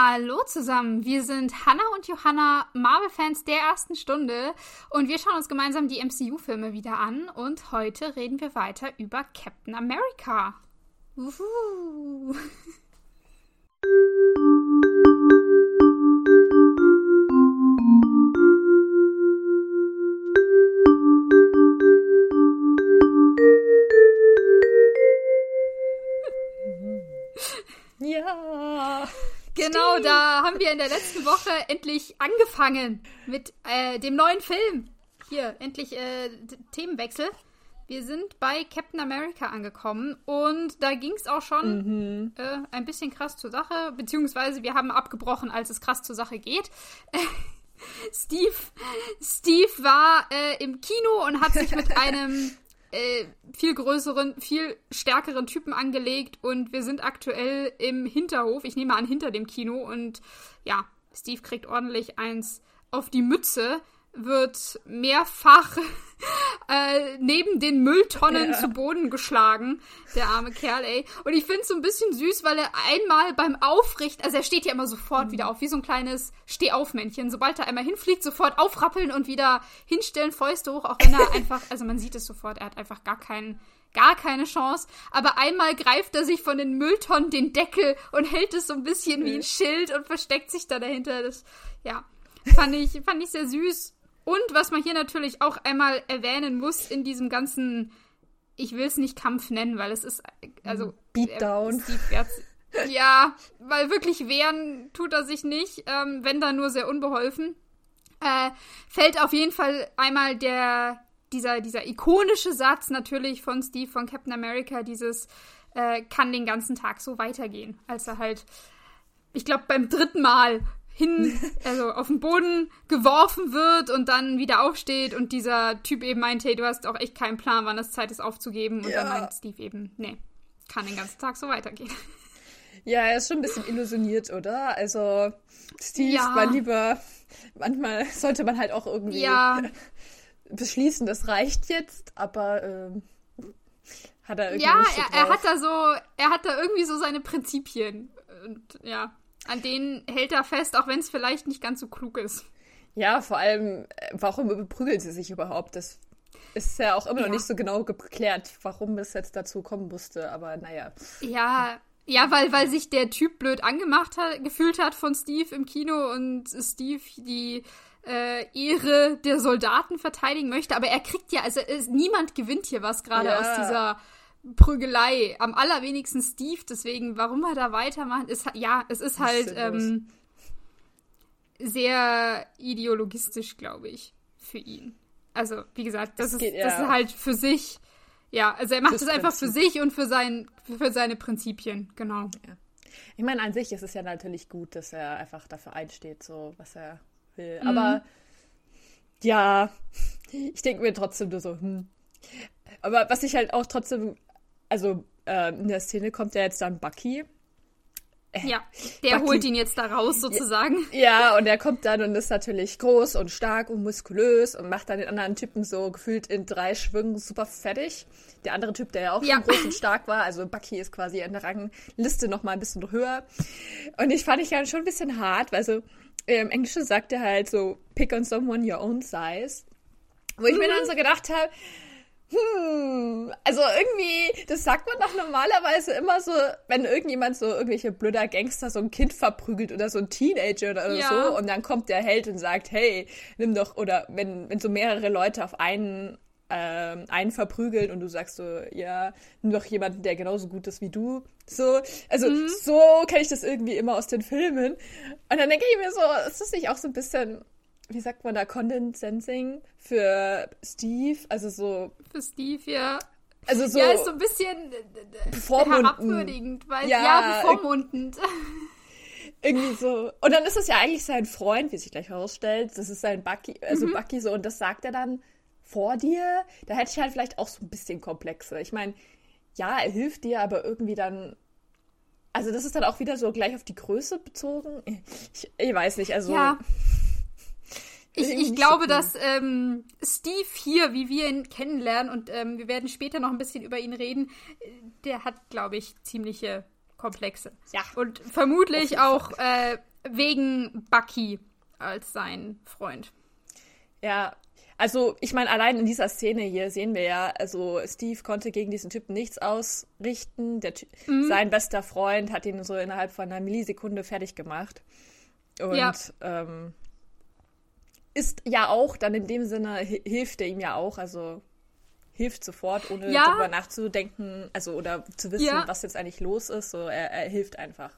Hallo zusammen, wir sind Hannah und Johanna, Marvel-Fans der ersten Stunde und wir schauen uns gemeinsam die MCU-Filme wieder an und heute reden wir weiter über Captain America. Uhu. Genau, da haben wir in der letzten Woche endlich angefangen mit äh, dem neuen Film. Hier, endlich äh, Themenwechsel. Wir sind bei Captain America angekommen und da ging es auch schon mhm. äh, ein bisschen krass zur Sache, beziehungsweise wir haben abgebrochen, als es krass zur Sache geht. Steve, Steve war äh, im Kino und hat sich mit einem äh, viel größeren, viel stärkeren Typen angelegt und wir sind aktuell im Hinterhof, ich nehme an hinter dem Kino und ja, Steve kriegt ordentlich eins auf die Mütze, wird mehrfach äh, neben den Mülltonnen ja. zu Boden geschlagen, der arme Kerl, ey. Und ich finde es so ein bisschen süß, weil er einmal beim Aufrichten, also er steht ja immer sofort mhm. wieder auf, wie so ein kleines Stehaufmännchen. Sobald er einmal hinfliegt, sofort aufrappeln und wieder hinstellen, Fäuste hoch, auch wenn er einfach, also man sieht es sofort, er hat einfach gar keinen gar keine Chance. Aber einmal greift er sich von den Mülltonnen den Deckel und hält es so ein bisschen wie ein Schild und versteckt sich da dahinter. Das, ja, fand ich, fand ich sehr süß. Und was man hier natürlich auch einmal erwähnen muss in diesem ganzen, ich will es nicht Kampf nennen, weil es ist, also. Beatdown. Ja, weil wirklich wehren tut er sich nicht, ähm, wenn dann nur sehr unbeholfen. Äh, fällt auf jeden Fall einmal der, dieser, dieser ikonische Satz natürlich von Steve von Captain America, dieses äh, kann den ganzen Tag so weitergehen, als er halt, ich glaube, beim dritten Mal hin, also auf den Boden geworfen wird und dann wieder aufsteht und dieser Typ eben meint, hey, du hast auch echt keinen Plan, wann es Zeit ist aufzugeben. Und ja. dann meint Steve eben, nee, kann den ganzen Tag so weitergehen. Ja, er ist schon ein bisschen illusioniert, oder? Also, Steve ja. war lieber, manchmal sollte man halt auch irgendwie ja. beschließen, das reicht jetzt, aber ähm, hat er irgendwie. Ja, er, er hat da so, er hat da irgendwie so seine Prinzipien. Und ja an denen hält er fest, auch wenn es vielleicht nicht ganz so klug ist. Ja, vor allem, äh, warum überprügeln sie sich überhaupt? Das ist ja auch immer ja. noch nicht so genau geklärt, warum es jetzt dazu kommen musste, aber naja. Ja, ja, weil, weil sich der Typ blöd angemacht hat, gefühlt hat von Steve im Kino und Steve die äh, Ehre der Soldaten verteidigen möchte. Aber er kriegt ja, also es, niemand gewinnt hier was gerade ja. aus dieser Prügelei. Am allerwenigsten Steve, deswegen, warum er da weitermacht, ist ja, es ist halt ähm, sehr ideologistisch, glaube ich, für ihn. Also, wie gesagt, das, das ist, geht, ja. das ist halt für sich. Ja, also er macht es einfach für sich und für, sein, für seine Prinzipien, genau. Ja. Ich meine, an sich ist es ja natürlich gut, dass er einfach dafür einsteht, so was er will. Mhm. Aber ja, ich denke mir trotzdem nur so, hm. Aber was ich halt auch trotzdem also äh, in der Szene kommt ja jetzt dann Bucky. Äh, ja, der Bucky. holt ihn jetzt da raus sozusagen. Ja, und er kommt dann und ist natürlich groß und stark und muskulös und macht dann den anderen Typen so gefühlt in drei Schwüngen super fertig. Der andere Typ, der ja auch ja. schon groß und stark war, also Bucky ist quasi in der Rangliste noch mal ein bisschen höher. Und ich fand ich ja schon ein bisschen hart, weil so im Englischen sagt er halt so, pick on someone your own size. Wo ich mhm. mir dann so gedacht habe, hm, also irgendwie, das sagt man doch normalerweise immer so, wenn irgendjemand so irgendwelche blöder Gangster so ein Kind verprügelt oder so ein Teenager oder ja. so und dann kommt der Held und sagt, hey, nimm doch, oder wenn, wenn so mehrere Leute auf einen ähm, einen verprügeln und du sagst so, ja, nimm doch jemanden, der genauso gut ist wie du. So, also mhm. so kenne ich das irgendwie immer aus den Filmen. Und dann denke ich mir so, ist das nicht auch so ein bisschen wie sagt man da, Condensensing für Steve, also so. Für Steve, ja. Also so. Ja, ist so ein bisschen herabwürdigend, weil, ja, ja bevormundend. Irgendwie so. Und dann ist es ja eigentlich sein Freund, wie sich gleich herausstellt. Das ist sein Bucky, also mhm. Bucky so, und das sagt er dann vor dir. Da hätte ich halt vielleicht auch so ein bisschen Komplexe. Ich meine, ja, er hilft dir, aber irgendwie dann. Also, das ist dann auch wieder so gleich auf die Größe bezogen. Ich, ich weiß nicht, also. Ja. Ich, ich glaube, so dass ähm, Steve hier, wie wir ihn kennenlernen, und ähm, wir werden später noch ein bisschen über ihn reden, der hat, glaube ich, ziemliche Komplexe. Ja. Und vermutlich auch äh, wegen Bucky als sein Freund. Ja, also ich meine, allein in dieser Szene hier sehen wir ja, also Steve konnte gegen diesen Typen nichts ausrichten. Der mhm. Sein bester Freund hat ihn so innerhalb von einer Millisekunde fertig gemacht. Und ja. ähm, ist ja auch dann in dem Sinne, hilft er ihm ja auch, also hilft sofort, ohne ja. darüber nachzudenken, also oder zu wissen, ja. was jetzt eigentlich los ist. So, er, er hilft einfach.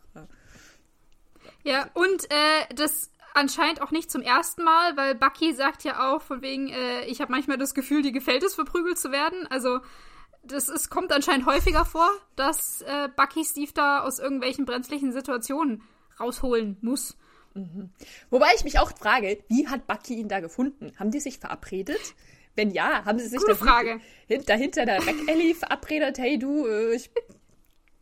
Ja, und äh, das anscheinend auch nicht zum ersten Mal, weil Bucky sagt ja auch von wegen, äh, ich habe manchmal das Gefühl, die gefällt es, verprügelt zu werden. Also das ist, kommt anscheinend häufiger vor, dass äh, Bucky Steve da aus irgendwelchen brenzlichen Situationen rausholen muss. Mhm. Wobei ich mich auch frage, wie hat Bucky ihn da gefunden? Haben die sich verabredet? Wenn ja, haben sie sich Gute Frage. dahinter der Back Alley verabredet? Hey du, äh, ich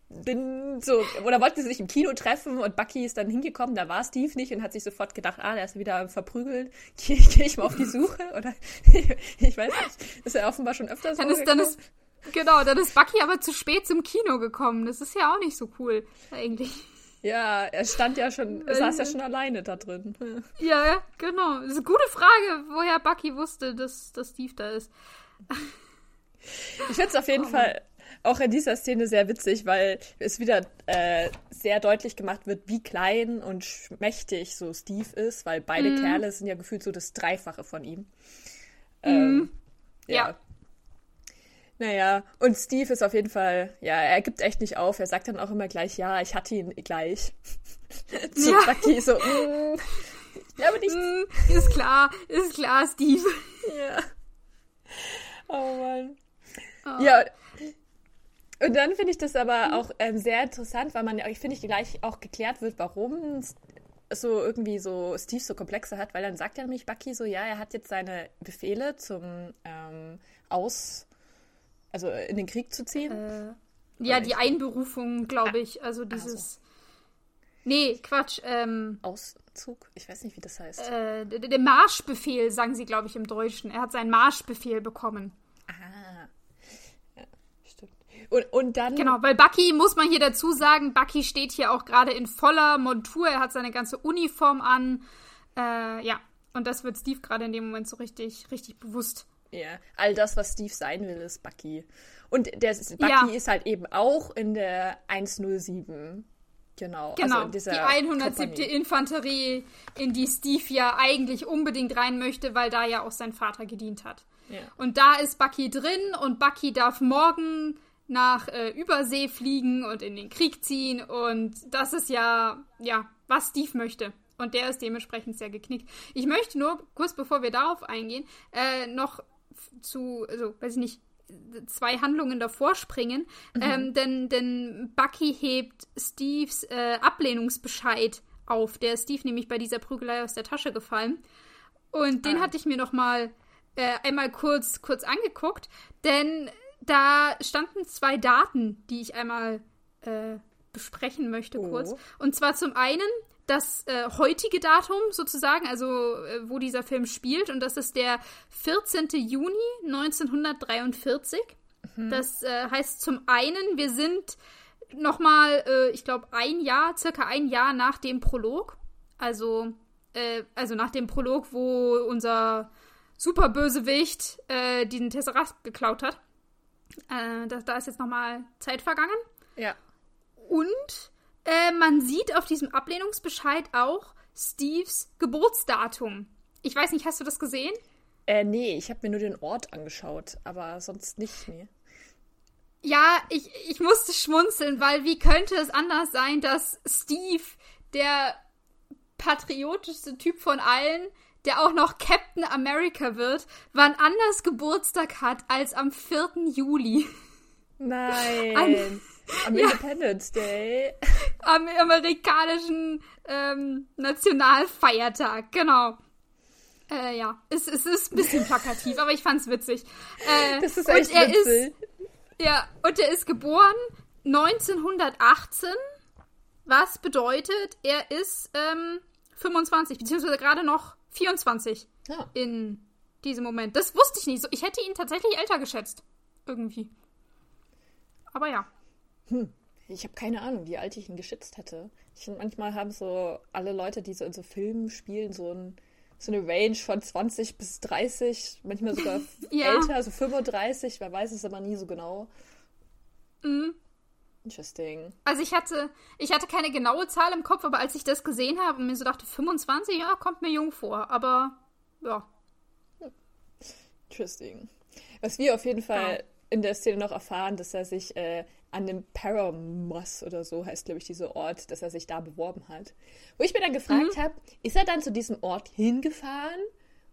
bin so, oder wollten sie sich im Kino treffen und Bucky ist dann hingekommen, da war Steve nicht und hat sich sofort gedacht, ah, der ist wieder verprügelt, gehe geh ich mal auf die Suche oder ich weiß nicht, ist ja offenbar schon öfter so. Dann ist, dann ist, genau, dann ist Bucky aber zu spät zum Kino gekommen, das ist ja auch nicht so cool, eigentlich. Ja, er stand ja schon, er saß ja schon alleine da drin. Ja, ja, genau. Das ist eine gute Frage, woher Bucky wusste, dass, dass Steve da ist. Ich finde es auf jeden oh. Fall auch in dieser Szene sehr witzig, weil es wieder äh, sehr deutlich gemacht wird, wie klein und mächtig so Steve ist, weil beide mm. Kerle sind ja gefühlt so das Dreifache von ihm. Ähm, mm. ja. ja. Naja, und Steve ist auf jeden Fall, ja, er gibt echt nicht auf. Er sagt dann auch immer gleich, ja, ich hatte ihn gleich. Zu ja. Bucky so, mm, aber nicht. Mm, ist klar, ist klar, Steve. Ja. Oh Mann. Oh. Ja, und dann finde ich das aber auch ähm, sehr interessant, weil man, ich finde, ich gleich auch geklärt wird, warum so irgendwie so Steve so Komplexe hat, weil dann sagt ja nämlich Bucky so, ja, er hat jetzt seine Befehle zum ähm, Aus, also in den Krieg zu ziehen. Äh, ja, die Einberufung, glaube ich, also dieses. Also. Nee, Quatsch. Ähm, Auszug? Ich weiß nicht, wie das heißt. Äh, der Marschbefehl, sagen sie, glaube ich, im Deutschen. Er hat seinen Marschbefehl bekommen. Und, und dann. Genau, weil Bucky, muss man hier dazu sagen, Bucky steht hier auch gerade in voller Montur. Er hat seine ganze Uniform an. Äh, ja, und das wird Steve gerade in dem Moment so richtig, richtig bewusst. Ja, all das, was Steve sein will, ist Bucky. Und der Bucky ja. ist halt eben auch in der 107. Genau, genau also die 107. Kompanie. Infanterie, in die Steve ja eigentlich unbedingt rein möchte, weil da ja auch sein Vater gedient hat. Ja. Und da ist Bucky drin und Bucky darf morgen nach äh, Übersee fliegen und in den Krieg ziehen. Und das ist ja, ja, was Steve möchte. Und der ist dementsprechend sehr geknickt. Ich möchte nur, kurz bevor wir darauf eingehen, äh, noch zu, also, weiß ich nicht, zwei Handlungen davor springen. Mhm. Ähm, denn, denn Bucky hebt Steves äh, Ablehnungsbescheid auf. Der ist Steve nämlich bei dieser Prügelei aus der Tasche gefallen. Und den ah. hatte ich mir noch mal äh, einmal kurz, kurz angeguckt. Denn da standen zwei Daten, die ich einmal äh, besprechen möchte oh. kurz. Und zwar zum einen das äh, heutige Datum sozusagen, also äh, wo dieser Film spielt. Und das ist der 14. Juni 1943. Mhm. Das äh, heißt zum einen, wir sind nochmal, äh, ich glaube, ein Jahr, circa ein Jahr nach dem Prolog. Also, äh, also nach dem Prolog, wo unser Superbösewicht äh, diesen Tesseract geklaut hat. Äh, da, da, ist jetzt nochmal Zeit vergangen. Ja. Und äh, man sieht auf diesem Ablehnungsbescheid auch Steves Geburtsdatum. Ich weiß nicht, hast du das gesehen? Äh, nee, ich habe mir nur den Ort angeschaut, aber sonst nicht, nee. Ja, ich, ich musste schmunzeln, weil wie könnte es anders sein, dass Steve, der patriotischste Typ von allen, der auch noch Captain America wird, wann anders Geburtstag hat als am 4. Juli. Nein. An, am ja, Independence Day. Am amerikanischen ähm, Nationalfeiertag, genau. Äh, ja, es, es ist ein bisschen plakativ, aber ich fand's witzig. Äh, das ist echt witzig. Ist, ja, und er ist geboren 1918, was bedeutet, er ist ähm, 25, beziehungsweise gerade noch 24 ja. in diesem Moment. Das wusste ich nicht. Ich hätte ihn tatsächlich älter geschätzt. Irgendwie. Aber ja. Hm. Ich habe keine Ahnung, wie alt ich ihn geschätzt hätte. Ich finde, manchmal haben so alle Leute, die so in so Filmen spielen, so, ein, so eine Range von 20 bis 30, manchmal sogar ja. älter, so 35, wer weiß es aber nie so genau. Mhm. Interesting. Also ich hatte, ich hatte keine genaue Zahl im Kopf, aber als ich das gesehen habe und mir so dachte, 25, ja, kommt mir jung vor. Aber ja. Interesting. Was wir auf jeden Fall ja. in der Szene noch erfahren, dass er sich äh, an dem Paramos oder so heißt, glaube ich, dieser Ort, dass er sich da beworben hat. Wo ich mir dann gefragt mhm. habe, ist er dann zu diesem Ort hingefahren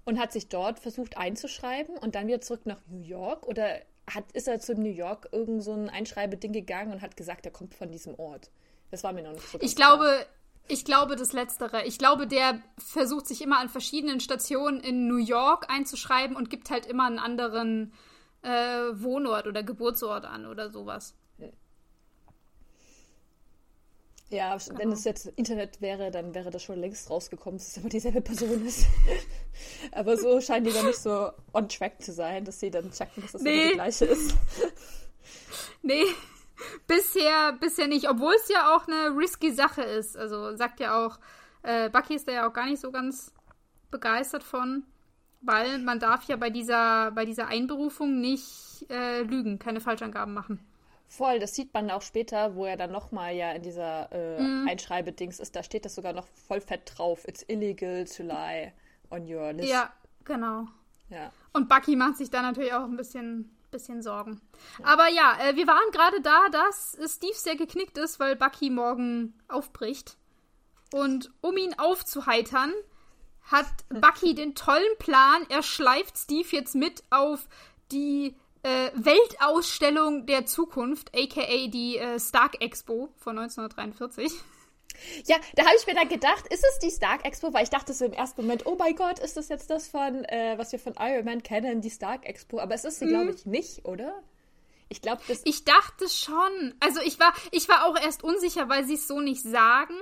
und hat sich dort versucht einzuschreiben und dann wieder zurück nach New York? Oder hat, ist er zu New York irgend so ein Einschreibeding gegangen und hat gesagt, er kommt von diesem Ort? Das war mir noch nicht so Ich klar. glaube, ich glaube das Letztere. Ich glaube, der versucht sich immer an verschiedenen Stationen in New York einzuschreiben und gibt halt immer einen anderen äh, Wohnort oder Geburtsort an oder sowas. Ja, genau. wenn es jetzt Internet wäre, dann wäre das schon längst rausgekommen, dass es immer dieselbe Person ist. Aber so scheinen die dann nicht so on track zu sein, dass sie dann checken, dass das nee. immer die gleiche ist. nee, bisher, bisher nicht. Obwohl es ja auch eine risky Sache ist. Also sagt ja auch, äh, Bucky ist da ja auch gar nicht so ganz begeistert von, weil man darf ja bei dieser, bei dieser Einberufung nicht äh, lügen, keine Falschangaben machen. Voll, das sieht man auch später, wo er dann nochmal ja in dieser äh, mm. Einschreibedings ist. Da steht das sogar noch voll fett drauf. It's illegal to lie on your list. Ja, genau. Ja. Und Bucky macht sich da natürlich auch ein bisschen, bisschen Sorgen. Ja. Aber ja, äh, wir waren gerade da, dass Steve sehr geknickt ist, weil Bucky morgen aufbricht. Und um ihn aufzuheitern, hat Bucky den tollen Plan, er schleift Steve jetzt mit auf die äh, Weltausstellung der Zukunft, aka die äh, Stark Expo von 1943. Ja, da habe ich mir dann gedacht, ist es die Stark Expo? Weil ich dachte so im ersten Moment, oh mein Gott, ist das jetzt das von, äh, was wir von Iron Man kennen, die Stark Expo? Aber es ist sie, mhm. glaube ich, nicht, oder? Ich glaube, das. Ich dachte schon. Also ich war, ich war auch erst unsicher, weil sie es so nicht sagen.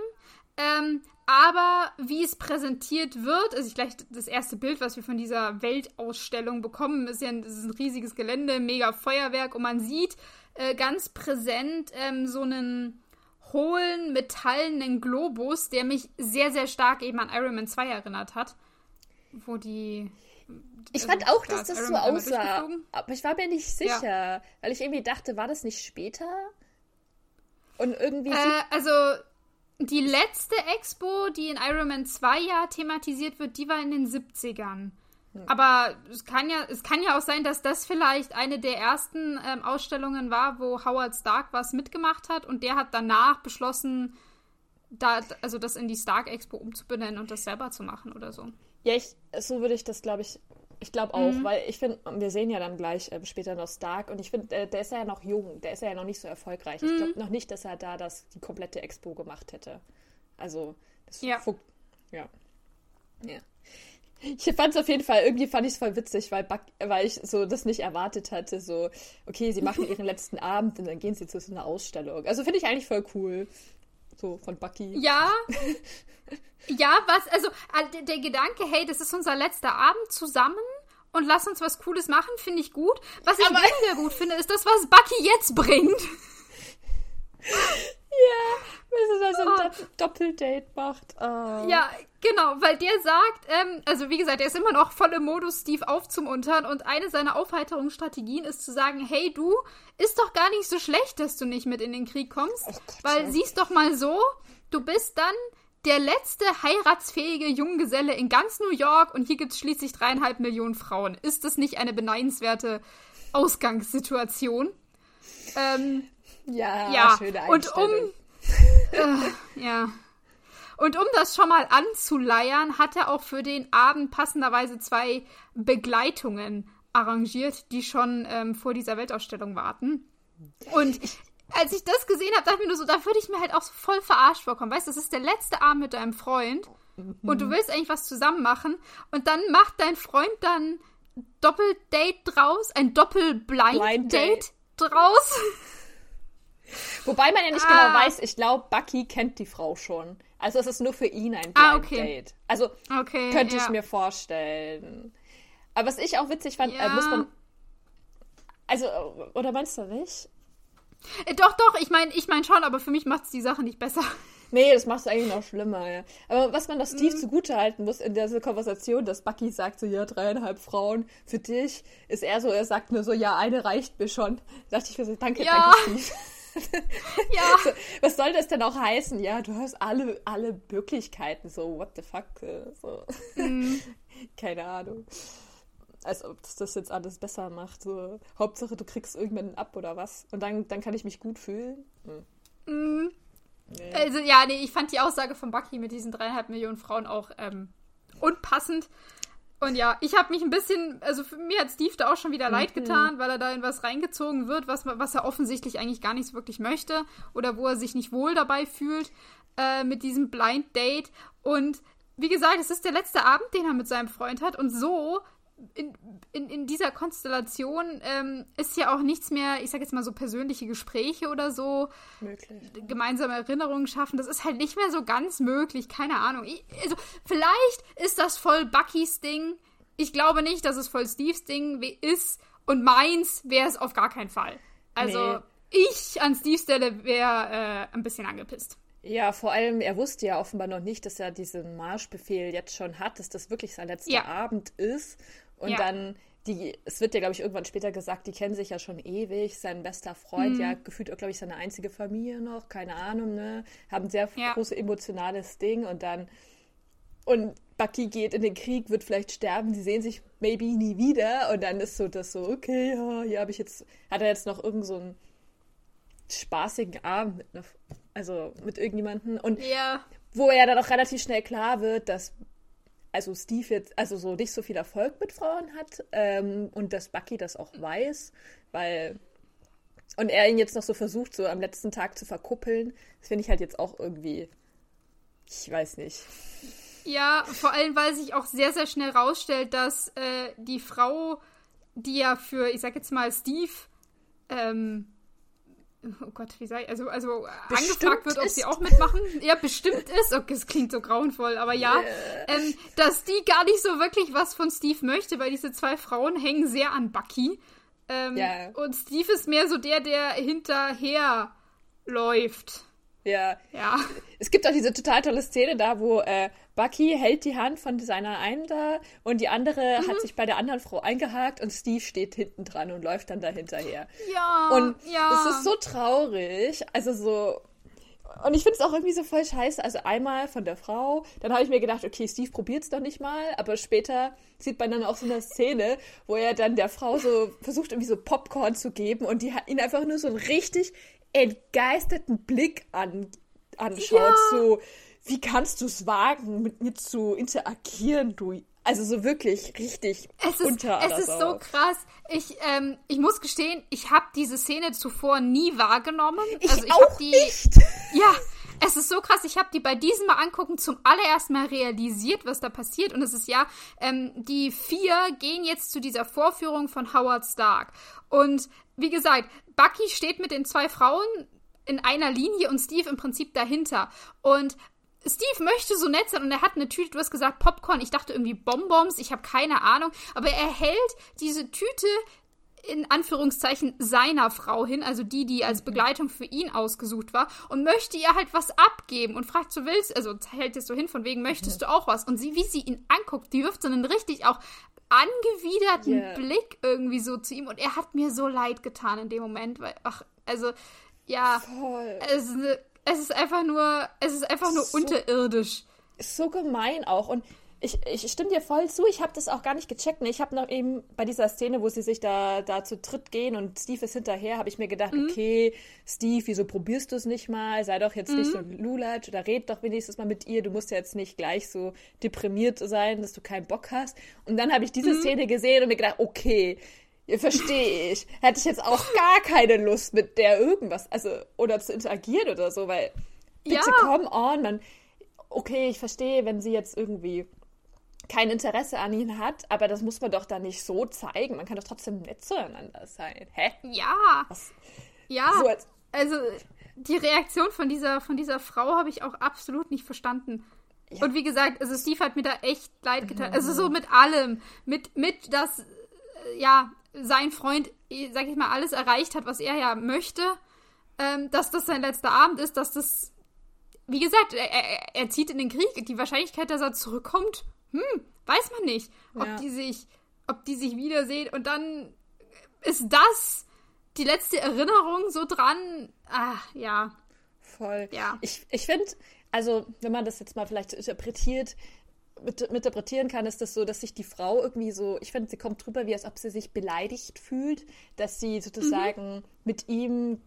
Ähm, aber wie es präsentiert wird, also ich gleich das erste Bild, was wir von dieser Weltausstellung bekommen, ist ja ein, ist ein riesiges Gelände, mega Feuerwerk und man sieht äh, ganz präsent ähm, so einen hohlen, metallenen Globus, der mich sehr, sehr stark eben an Iron Man 2 erinnert hat. Wo die. Ich also, fand auch, dass das so aussah. Aber ich war mir nicht sicher, ja. weil ich irgendwie dachte, war das nicht später? Und irgendwie. Äh, also die letzte Expo, die in Iron Man 2 ja thematisiert wird, die war in den 70ern. Hm. Aber es kann ja, es kann ja auch sein, dass das vielleicht eine der ersten ähm, Ausstellungen war, wo Howard Stark was mitgemacht hat und der hat danach beschlossen, da, also das in die Stark Expo umzubenennen und das selber zu machen oder so. Ja, ich, so würde ich das, glaube ich, ich glaube auch, mhm. weil ich finde, wir sehen ja dann gleich äh, später noch Stark und ich finde, der, der, ist ja noch jung, der ist ja noch nicht so erfolgreich. Mhm. Ich glaube noch nicht, dass er da das, die komplette Expo gemacht hätte. Also, das ja. ja. Ja. Ich fand es auf jeden Fall, irgendwie fand ich es voll witzig, weil, weil ich so das nicht erwartet hatte. So, okay, sie machen ihren letzten Abend und dann gehen sie zu so einer Ausstellung. Also finde ich eigentlich voll cool. So von Bucky. Ja. ja, was, also äh, der Gedanke, hey, das ist unser letzter Abend zusammen und lass uns was Cooles machen, finde ich gut. Was ich Aber weniger gut finde, ist das, was Bucky jetzt bringt. Ja, weil es also ein oh. Doppeldate macht. Oh. Ja, genau, weil der sagt, ähm, also wie gesagt, er ist immer noch voll im Modus, Steve aufzumuntern und eine seiner Aufheiterungsstrategien ist zu sagen, hey du, ist doch gar nicht so schlecht, dass du nicht mit in den Krieg kommst, oh Gott, weil siehst doch mal so, du bist dann der letzte heiratsfähige Junggeselle in ganz New York und hier gibt es schließlich dreieinhalb Millionen Frauen. Ist das nicht eine beneidenswerte Ausgangssituation? Ähm, ja, ja. schöne Und um, äh, ja. Und um das schon mal anzuleiern, hat er auch für den Abend passenderweise zwei Begleitungen arrangiert, die schon ähm, vor dieser Weltausstellung warten. Und als ich das gesehen habe, dachte ich mir nur so, da würde ich mir halt auch so voll verarscht vorkommen. Weißt du, das ist der letzte Abend mit deinem Freund und du willst eigentlich was zusammen machen und dann macht dein Freund dann Doppeldate draus, ein Doppelblind-Date draus. Wobei man ja nicht genau ah. genau weiß, ich glaube, Bucky kennt die Frau schon. Also es ist nur für ihn ein Blind ah, okay. Date. Also okay, könnte ja. ich mir vorstellen. Aber was ich auch witzig fand, ja. äh, muss man. Also, oder meinst du nicht? Äh, doch, doch, ich meine ich mein schon, aber für mich macht es die Sache nicht besser. Nee, das macht es eigentlich noch schlimmer, ja. Aber was man das Steve mm. zugute halten muss in dieser Konversation, dass Bucky sagt so, ja, dreieinhalb Frauen für dich, ist er so, er sagt nur so, ja, eine reicht mir schon. Da dachte ich mir so, danke, ja. danke, Steve. ja. So, was soll das denn auch heißen? Ja, du hast alle, alle Möglichkeiten. So, what the fuck? So. Mm. Keine Ahnung. Als ob das, das jetzt alles besser macht. So, Hauptsache, du kriegst irgendwann ab oder was. Und dann, dann kann ich mich gut fühlen. Hm. Mm. Nee. Also ja, nee, ich fand die Aussage von Bucky mit diesen dreieinhalb Millionen Frauen auch ähm, unpassend. Und ja, ich habe mich ein bisschen, also für mir hat Steve da auch schon wieder mhm. leid getan, weil er da in was reingezogen wird, was, was er offensichtlich eigentlich gar nicht so wirklich möchte oder wo er sich nicht wohl dabei fühlt äh, mit diesem Blind Date. Und wie gesagt, es ist der letzte Abend, den er mit seinem Freund hat und so in, in, in dieser Konstellation ähm, ist ja auch nichts mehr, ich sag jetzt mal so persönliche Gespräche oder so, möglich. gemeinsame Erinnerungen schaffen. Das ist halt nicht mehr so ganz möglich, keine Ahnung. Ich, also, vielleicht ist das voll Buckys Ding. Ich glaube nicht, dass es voll Steves Ding ist. Und meins wäre es auf gar keinen Fall. Also, nee. ich an Steves Stelle wäre äh, ein bisschen angepisst. Ja, vor allem, er wusste ja offenbar noch nicht, dass er diesen Marschbefehl jetzt schon hat, dass das wirklich sein letzter ja. Abend ist. Und ja. dann, die, es wird ja, glaube ich, irgendwann später gesagt, die kennen sich ja schon ewig, sein bester Freund, mhm. ja, gefühlt, glaube ich, seine einzige Familie noch, keine Ahnung, ne? Haben sehr ja. großes emotionales Ding und dann, und Bucky geht in den Krieg, wird vielleicht sterben, sie sehen sich maybe nie wieder und dann ist so das so, okay, ja, hier habe ich jetzt, hat er jetzt noch irgend so einen spaßigen Abend mit einer, also mit irgendjemanden und ja. wo er dann auch relativ schnell klar wird, dass also Steve jetzt, also so nicht so viel Erfolg mit Frauen hat ähm, und dass Bucky das auch weiß, weil und er ihn jetzt noch so versucht, so am letzten Tag zu verkuppeln, das finde ich halt jetzt auch irgendwie, ich weiß nicht. Ja, vor allem, weil sich auch sehr, sehr schnell rausstellt, dass äh, die Frau, die ja für, ich sag jetzt mal, Steve ähm, oh Gott, wie sei, also, also angefragt wird, ob ist. sie auch mitmachen. Ja, bestimmt ist. Okay, es klingt so grauenvoll, aber ja, yeah. ähm, dass die gar nicht so wirklich was von Steve möchte, weil diese zwei Frauen hängen sehr an Bucky. Ähm, yeah. Und Steve ist mehr so der, der hinterher läuft. Ja. ja. Es gibt auch diese total tolle Szene da, wo äh, Bucky hält die Hand von seiner einen da und die andere mhm. hat sich bei der anderen Frau eingehakt und Steve steht hinten dran und läuft dann dahinterher. Ja. Und ja. es ist so traurig. Also so. Und ich finde es auch irgendwie so voll scheiße. Also einmal von der Frau, dann habe ich mir gedacht, okay, Steve probiert es doch nicht mal, aber später sieht man dann auch so eine Szene, wo er dann der Frau so versucht, irgendwie so Popcorn zu geben und die hat ihn einfach nur so einen richtig entgeisterten Blick an, anschaut. Ja. So, wie kannst du es wagen, mit mir zu interagieren, du also so wirklich richtig es ist, unter Es ist so krass. Ich, ähm, ich muss gestehen, ich habe diese Szene zuvor nie wahrgenommen. Ich, also ich auch die, nicht. Ja, es ist so krass. Ich habe die bei diesem Mal angucken zum allerersten Mal realisiert, was da passiert. Und es ist ja, ähm, die vier gehen jetzt zu dieser Vorführung von Howard Stark. Und wie gesagt, Bucky steht mit den zwei Frauen in einer Linie und Steve im Prinzip dahinter. Und Steve möchte so nett sein und er hat eine Tüte, du hast gesagt Popcorn, ich dachte irgendwie Bonbons, ich habe keine Ahnung, aber er hält diese Tüte in Anführungszeichen seiner Frau hin, also die, die als. Begleitung für ihn ausgesucht war, und möchte ihr halt was abgeben und fragt, so willst, also hält es so hin, von wegen, möchtest du auch was? Und sie, wie sie ihn anguckt, die wirft so einen richtig auch angewiderten yeah. Blick irgendwie so zu ihm und er hat mir so leid getan in dem Moment, weil, ach, also, ja, Voll. es es ist einfach nur, es ist einfach nur so, unterirdisch. So gemein auch. Und ich, ich stimme dir voll zu, ich habe das auch gar nicht gecheckt. Ich habe noch eben bei dieser Szene, wo sie sich da, da zu dritt gehen und Steve ist hinterher, habe ich mir gedacht, mhm. okay, Steve, wieso probierst du es nicht mal? Sei doch jetzt mhm. nicht so ein Lulatsch oder red doch wenigstens mal mit ihr. Du musst ja jetzt nicht gleich so deprimiert sein, dass du keinen Bock hast. Und dann habe ich diese mhm. Szene gesehen und mir gedacht, okay, Verstehe ich. Hätte ich jetzt auch gar keine Lust, mit der irgendwas, also, oder zu interagieren oder so, weil, bitte, ja. come on, man. Okay, ich verstehe, wenn sie jetzt irgendwie kein Interesse an ihn hat, aber das muss man doch dann nicht so zeigen. Man kann doch trotzdem nett zueinander sein. Hä? Ja. Was? Ja. So als also, die Reaktion von dieser, von dieser Frau habe ich auch absolut nicht verstanden. Ja. Und wie gesagt, also Steve hat mir da echt leid getan. Mhm. Also so mit allem. Mit, mit das, äh, ja, sein Freund, sag ich mal, alles erreicht hat, was er ja möchte. ähm, dass das sein letzter Abend ist, dass das, wie gesagt, er, er, er, zieht in den Krieg. Die Wahrscheinlichkeit, dass er zurückkommt, hm, weiß man nicht. Ob ja. die sich, ob die sich wiedersehen und dann ist das die letzte Erinnerung so dran. Ah, ja. Voll. Ja. Ich, ich finde, also, wenn man das jetzt mal vielleicht interpretiert, mit, interpretieren kann, ist das so, dass sich die Frau irgendwie so, ich finde, sie kommt drüber, wie als ob sie sich beleidigt fühlt, dass sie sozusagen mhm. mit ihm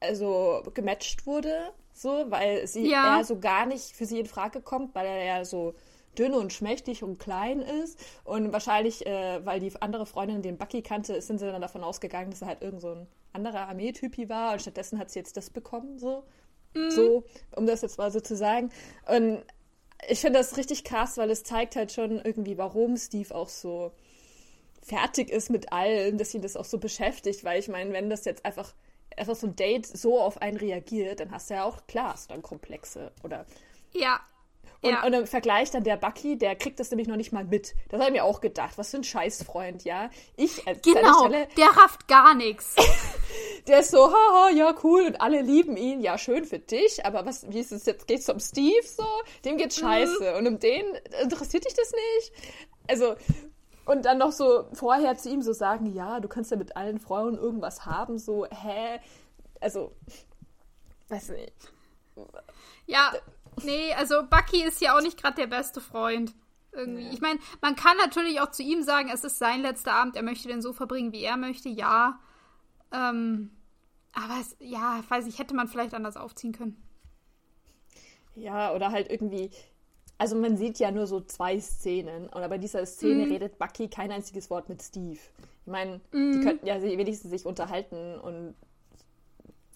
also gematcht wurde, so, weil sie ja. er so gar nicht für sie in Frage kommt, weil er ja so dünn und schmächtig und klein ist. Und wahrscheinlich, äh, weil die andere Freundin den Bucky kannte, sind sie dann davon ausgegangen, dass er halt irgend so ein anderer Armeetypi war. Und stattdessen hat sie jetzt das bekommen, so. Mhm. So, um das jetzt mal so zu sagen. Und ich finde das richtig krass, weil es zeigt halt schon irgendwie, warum Steve auch so fertig ist mit allem, dass ihn das auch so beschäftigt, weil ich meine, wenn das jetzt einfach einfach so ein Date so auf einen reagiert, dann hast du ja auch, klar, hast du dann Komplexe oder. Ja. Und, ja. und im Vergleich dann der Bucky, der kriegt das nämlich noch nicht mal mit. Das habe ich mir auch gedacht. Was für ein Scheißfreund, ja. Ich als Genau, Stelle, der rafft gar nichts. der ist so, haha, ja, cool, und alle lieben ihn. Ja, schön für dich, aber was, wie ist es jetzt? Geht's um Steve so? Dem geht's mhm. scheiße. Mhm. Und um den interessiert dich das nicht? Also, und dann noch so vorher zu ihm so sagen, ja, du kannst ja mit allen Frauen irgendwas haben, so, hä? Also, weiß nicht. Ja, nee, also Bucky ist ja auch nicht gerade der beste Freund. Irgendwie. Ja. Ich meine, man kann natürlich auch zu ihm sagen, es ist sein letzter Abend, er möchte den so verbringen, wie er möchte, ja. Ähm, aber es, ja, weiß ich, hätte man vielleicht anders aufziehen können. Ja, oder halt irgendwie, also man sieht ja nur so zwei Szenen und bei dieser Szene mhm. redet Bucky kein einziges Wort mit Steve. Ich meine, mhm. die könnten ja wenigstens sich unterhalten und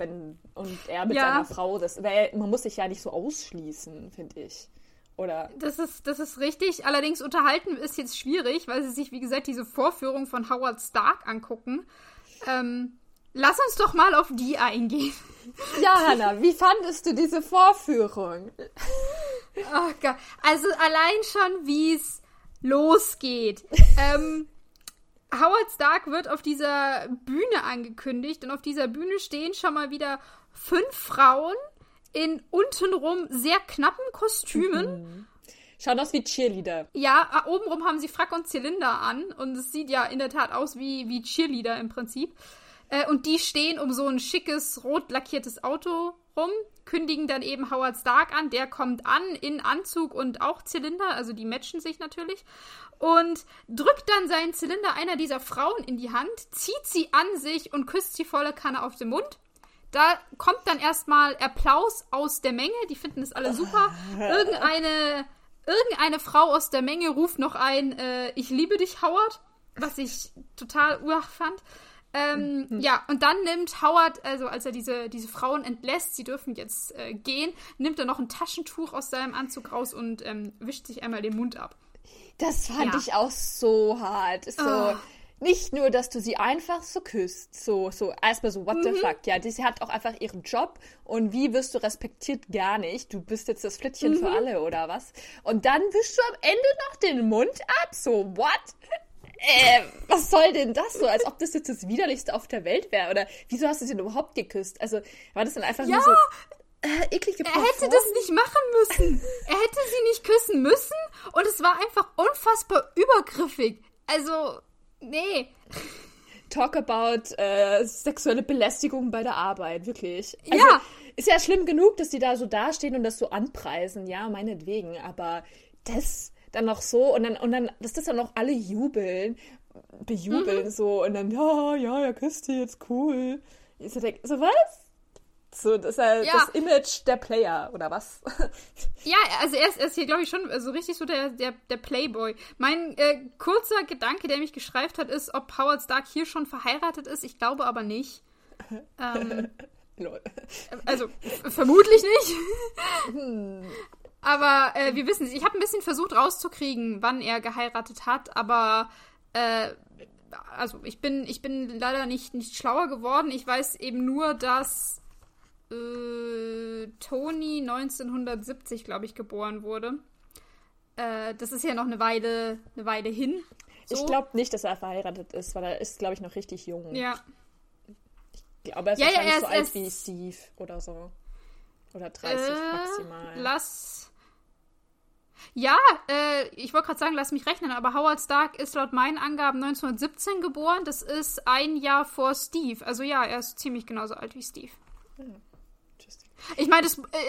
wenn und er mit ja. seiner Frau, das wär, man muss sich ja nicht so ausschließen, finde ich. Oder? Das ist, das ist richtig. Allerdings unterhalten ist jetzt schwierig, weil sie sich, wie gesagt, diese Vorführung von Howard Stark angucken. Ähm, lass uns doch mal auf die eingehen. Ja, Hannah, wie fandest du diese Vorführung? Oh Gott. Also allein schon, wie es losgeht. ähm, Howard Stark wird auf dieser Bühne angekündigt und auf dieser Bühne stehen schon mal wieder fünf Frauen in untenrum sehr knappen Kostümen. Mhm. Schauen aus wie Cheerleader. Ja, ah, obenrum haben sie Frack und Zylinder an und es sieht ja in der Tat aus wie, wie Cheerleader im Prinzip. Äh, und die stehen um so ein schickes, rot lackiertes Auto rum, kündigen dann eben Howard Stark an. Der kommt an in Anzug und auch Zylinder, also die matchen sich natürlich. Und drückt dann seinen Zylinder einer dieser Frauen in die Hand, zieht sie an sich und küsst sie volle Kanne auf den Mund. Da kommt dann erstmal Applaus aus der Menge, die finden es alle super. Irgendeine, irgendeine Frau aus der Menge ruft noch ein, äh, ich liebe dich, Howard, was ich total urach fand. Ähm, mhm. Ja, und dann nimmt Howard, also als er diese, diese Frauen entlässt, sie dürfen jetzt äh, gehen, nimmt er noch ein Taschentuch aus seinem Anzug raus und ähm, wischt sich einmal den Mund ab. Das fand ja. ich auch so hart. So, oh. Nicht nur, dass du sie einfach so küsst, so, so, erstmal so, what mhm. the fuck, ja, sie hat auch einfach ihren Job und wie wirst du respektiert? Gar nicht. Du bist jetzt das Flittchen mhm. für alle oder was? Und dann wischst du am Ende noch den Mund ab, so, what? Äh, was soll denn das so? Als ob das jetzt das Widerlichste auf der Welt wäre. Oder wieso hast du sie denn überhaupt geküsst? Also war das dann einfach ja, nur so. Äh, eklige er hätte das nicht machen müssen. Er hätte sie nicht küssen müssen und es war einfach unfassbar übergriffig. Also, nee. Talk about äh, sexuelle Belästigung bei der Arbeit, wirklich. Also, ja. Ist ja schlimm genug, dass die da so dastehen und das so anpreisen, ja, meinetwegen, aber das dann noch so und dann, und dann, dass das dann noch alle jubeln, bejubeln mhm. so und dann, ja, ja, er küsst die jetzt cool. Ich so denke, so was? So, das ist ja, ja, das Image der Player, oder was? Ja, also er ist, er ist hier, glaube ich, schon so richtig so der, der, der Playboy. Mein äh, kurzer Gedanke, der mich geschreift hat, ist, ob Howard Stark hier schon verheiratet ist. Ich glaube aber nicht. ähm, also, vermutlich nicht. Aber äh, wir wissen es. Ich habe ein bisschen versucht rauszukriegen, wann er geheiratet hat, aber äh, also ich bin, ich bin leider nicht, nicht schlauer geworden. Ich weiß eben nur, dass äh, Tony 1970, glaube ich, geboren wurde. Äh, das ist ja noch eine Weile, eine Weile hin. So. Ich glaube nicht, dass er verheiratet ist, weil er ist, glaube ich, noch richtig jung. Ja. Aber er ist Ja, ja, wahrscheinlich er so ist- alt er ist- wie Steve oder so. Oder 30 Äh, maximal. Lass. Ja, äh, ich wollte gerade sagen, lass mich rechnen, aber Howard Stark ist laut meinen Angaben 1917 geboren. Das ist ein Jahr vor Steve. Also ja, er ist ziemlich genauso alt wie Steve. Interesting. Ich meine,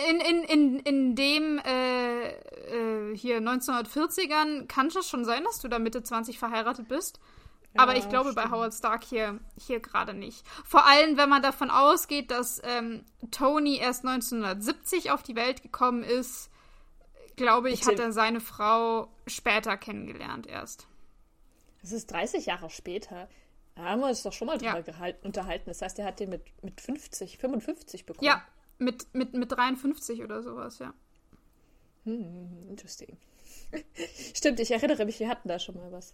in, in, in, in dem äh, äh, hier 1940ern kann es schon sein, dass du da Mitte 20 verheiratet bist. Aber Ja, ich glaube bei stimmt. Howard Stark hier, hier gerade nicht. Vor allem, wenn man davon ausgeht, dass ähm, Tony erst 1970 auf die Welt gekommen ist, glaube ich, hat er seine Frau später kennengelernt erst. Das ist 30 Jahre später. Da haben wir uns doch schon mal drüber Ja. gehalten, unterhalten. Das heißt, er hat den mit, mit 50, 55 bekommen. Ja, mit, mit, mit 53 oder sowas, ja. Hm, interesting. Stimmt, ich erinnere mich, wir hatten da schon mal was.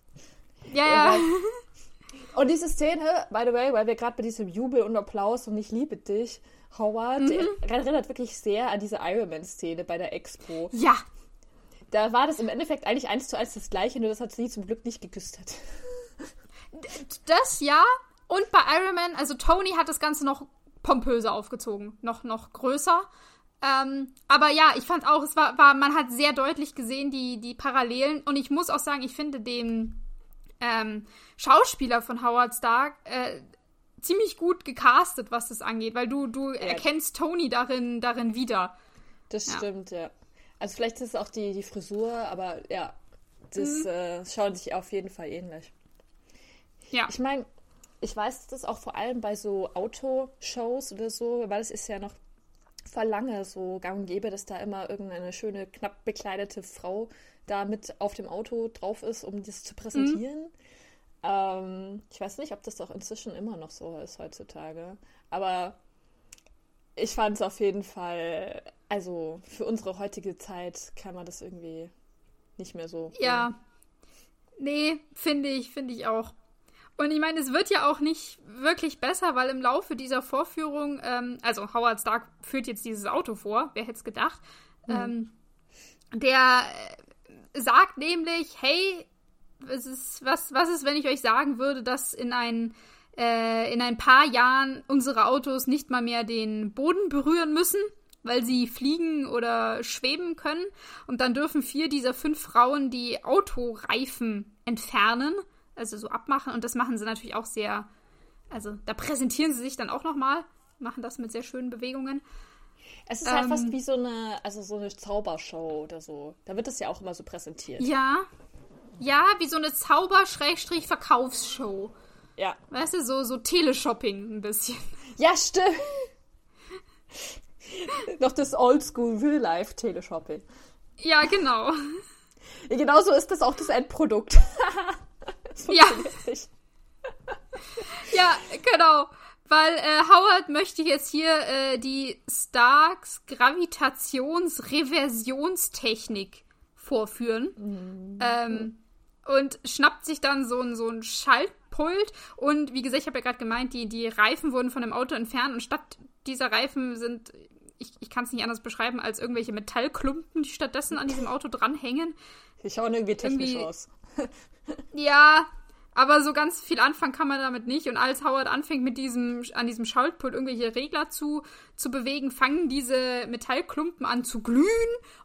Ja, Ja, ja. Und diese Szene, by the way, weil wir gerade bei diesem Jubel und Applaus und ich liebe dich, Howard, der erinnert wirklich sehr an diese Iron Man-Szene bei der Expo. Ja, Da war das im Endeffekt eigentlich eins zu eins das gleiche, nur das hat sie zum Glück nicht geküsst hat. Das ja. Und bei Iron Man, also Tony hat das Ganze noch pompöser aufgezogen. Noch, noch größer. Ähm, aber ja, ich fand auch, es war, war, man hat sehr deutlich gesehen, die, die Parallelen. Und ich muss auch sagen, ich finde den ähm, Schauspieler von Howard Stark äh, ziemlich gut gecastet, was das angeht, weil du, du erkennst Tony darin, darin wieder. Das Ja. stimmt, ja. Also vielleicht ist es auch die, die Frisur, aber ja, das Mhm. äh, schaut sich auf jeden Fall ähnlich. Ja. Ich meine, ich weiß das auch vor allem bei so Autoshows oder so, weil es ist ja noch vor lange so gang und gäbe, dass da immer irgendeine schöne, knapp bekleidete Frau da mit auf dem Auto drauf ist, um das zu präsentieren. Ähm, ich weiß nicht, ob das doch inzwischen immer noch so ist heutzutage. Aber ich fand es auf jeden Fall, also für unsere heutige Zeit kann man das irgendwie nicht mehr so. Ja. Nee, finde ich, finde ich auch. Und ich meine, es wird ja auch nicht wirklich besser, weil im Laufe dieser Vorführung, ähm, also Howard Stark führt jetzt dieses Auto vor, wer hätte es gedacht, ähm, der äh, sagt nämlich, hey, es ist, was, was ist, wenn ich euch sagen würde, dass in ein, äh, in ein paar Jahren unsere Autos nicht mal mehr den Boden berühren müssen, weil sie fliegen oder schweben können. Und dann dürfen vier dieser fünf Frauen die Autoreifen entfernen, also so abmachen. Und das machen sie natürlich auch sehr, also da präsentieren sie sich dann auch nochmal, machen das mit sehr schönen Bewegungen. Es ist halt Ähm, fast wie so eine, also so eine Zaubershow oder so. Da wird es ja auch immer so präsentiert. Ja, ja, wie so eine Zauber-Verkaufsshow. Ja. Weißt du, so, so Teleshopping ein bisschen. Ja, stimmt. Noch das Oldschool Real-Life-Teleshopping. Ja, genau. Ja, genauso ist das auch das Endprodukt. Das Ja. nicht. Ja, genau. Weil äh, Howard möchte jetzt hier äh, die Starks Gravitationsreversionstechnik vorführen. Ähm, und schnappt sich dann so ein, so ein Schaltpult. Und wie gesagt, ich habe ja gerade gemeint, die, die Reifen wurden von dem Auto entfernt. Und statt dieser Reifen sind, ich, ich kann es nicht anders beschreiben, als irgendwelche Metallklumpen, die stattdessen an diesem Auto dranhängen. Die schauen irgendwie technisch Irgendwie- aus. Ja, aber so ganz viel anfangen kann man damit nicht. Und als Howard anfängt, mit diesem, an diesem Schaltpult irgendwelche Regler zu, zu bewegen, fangen diese Metallklumpen an zu glühen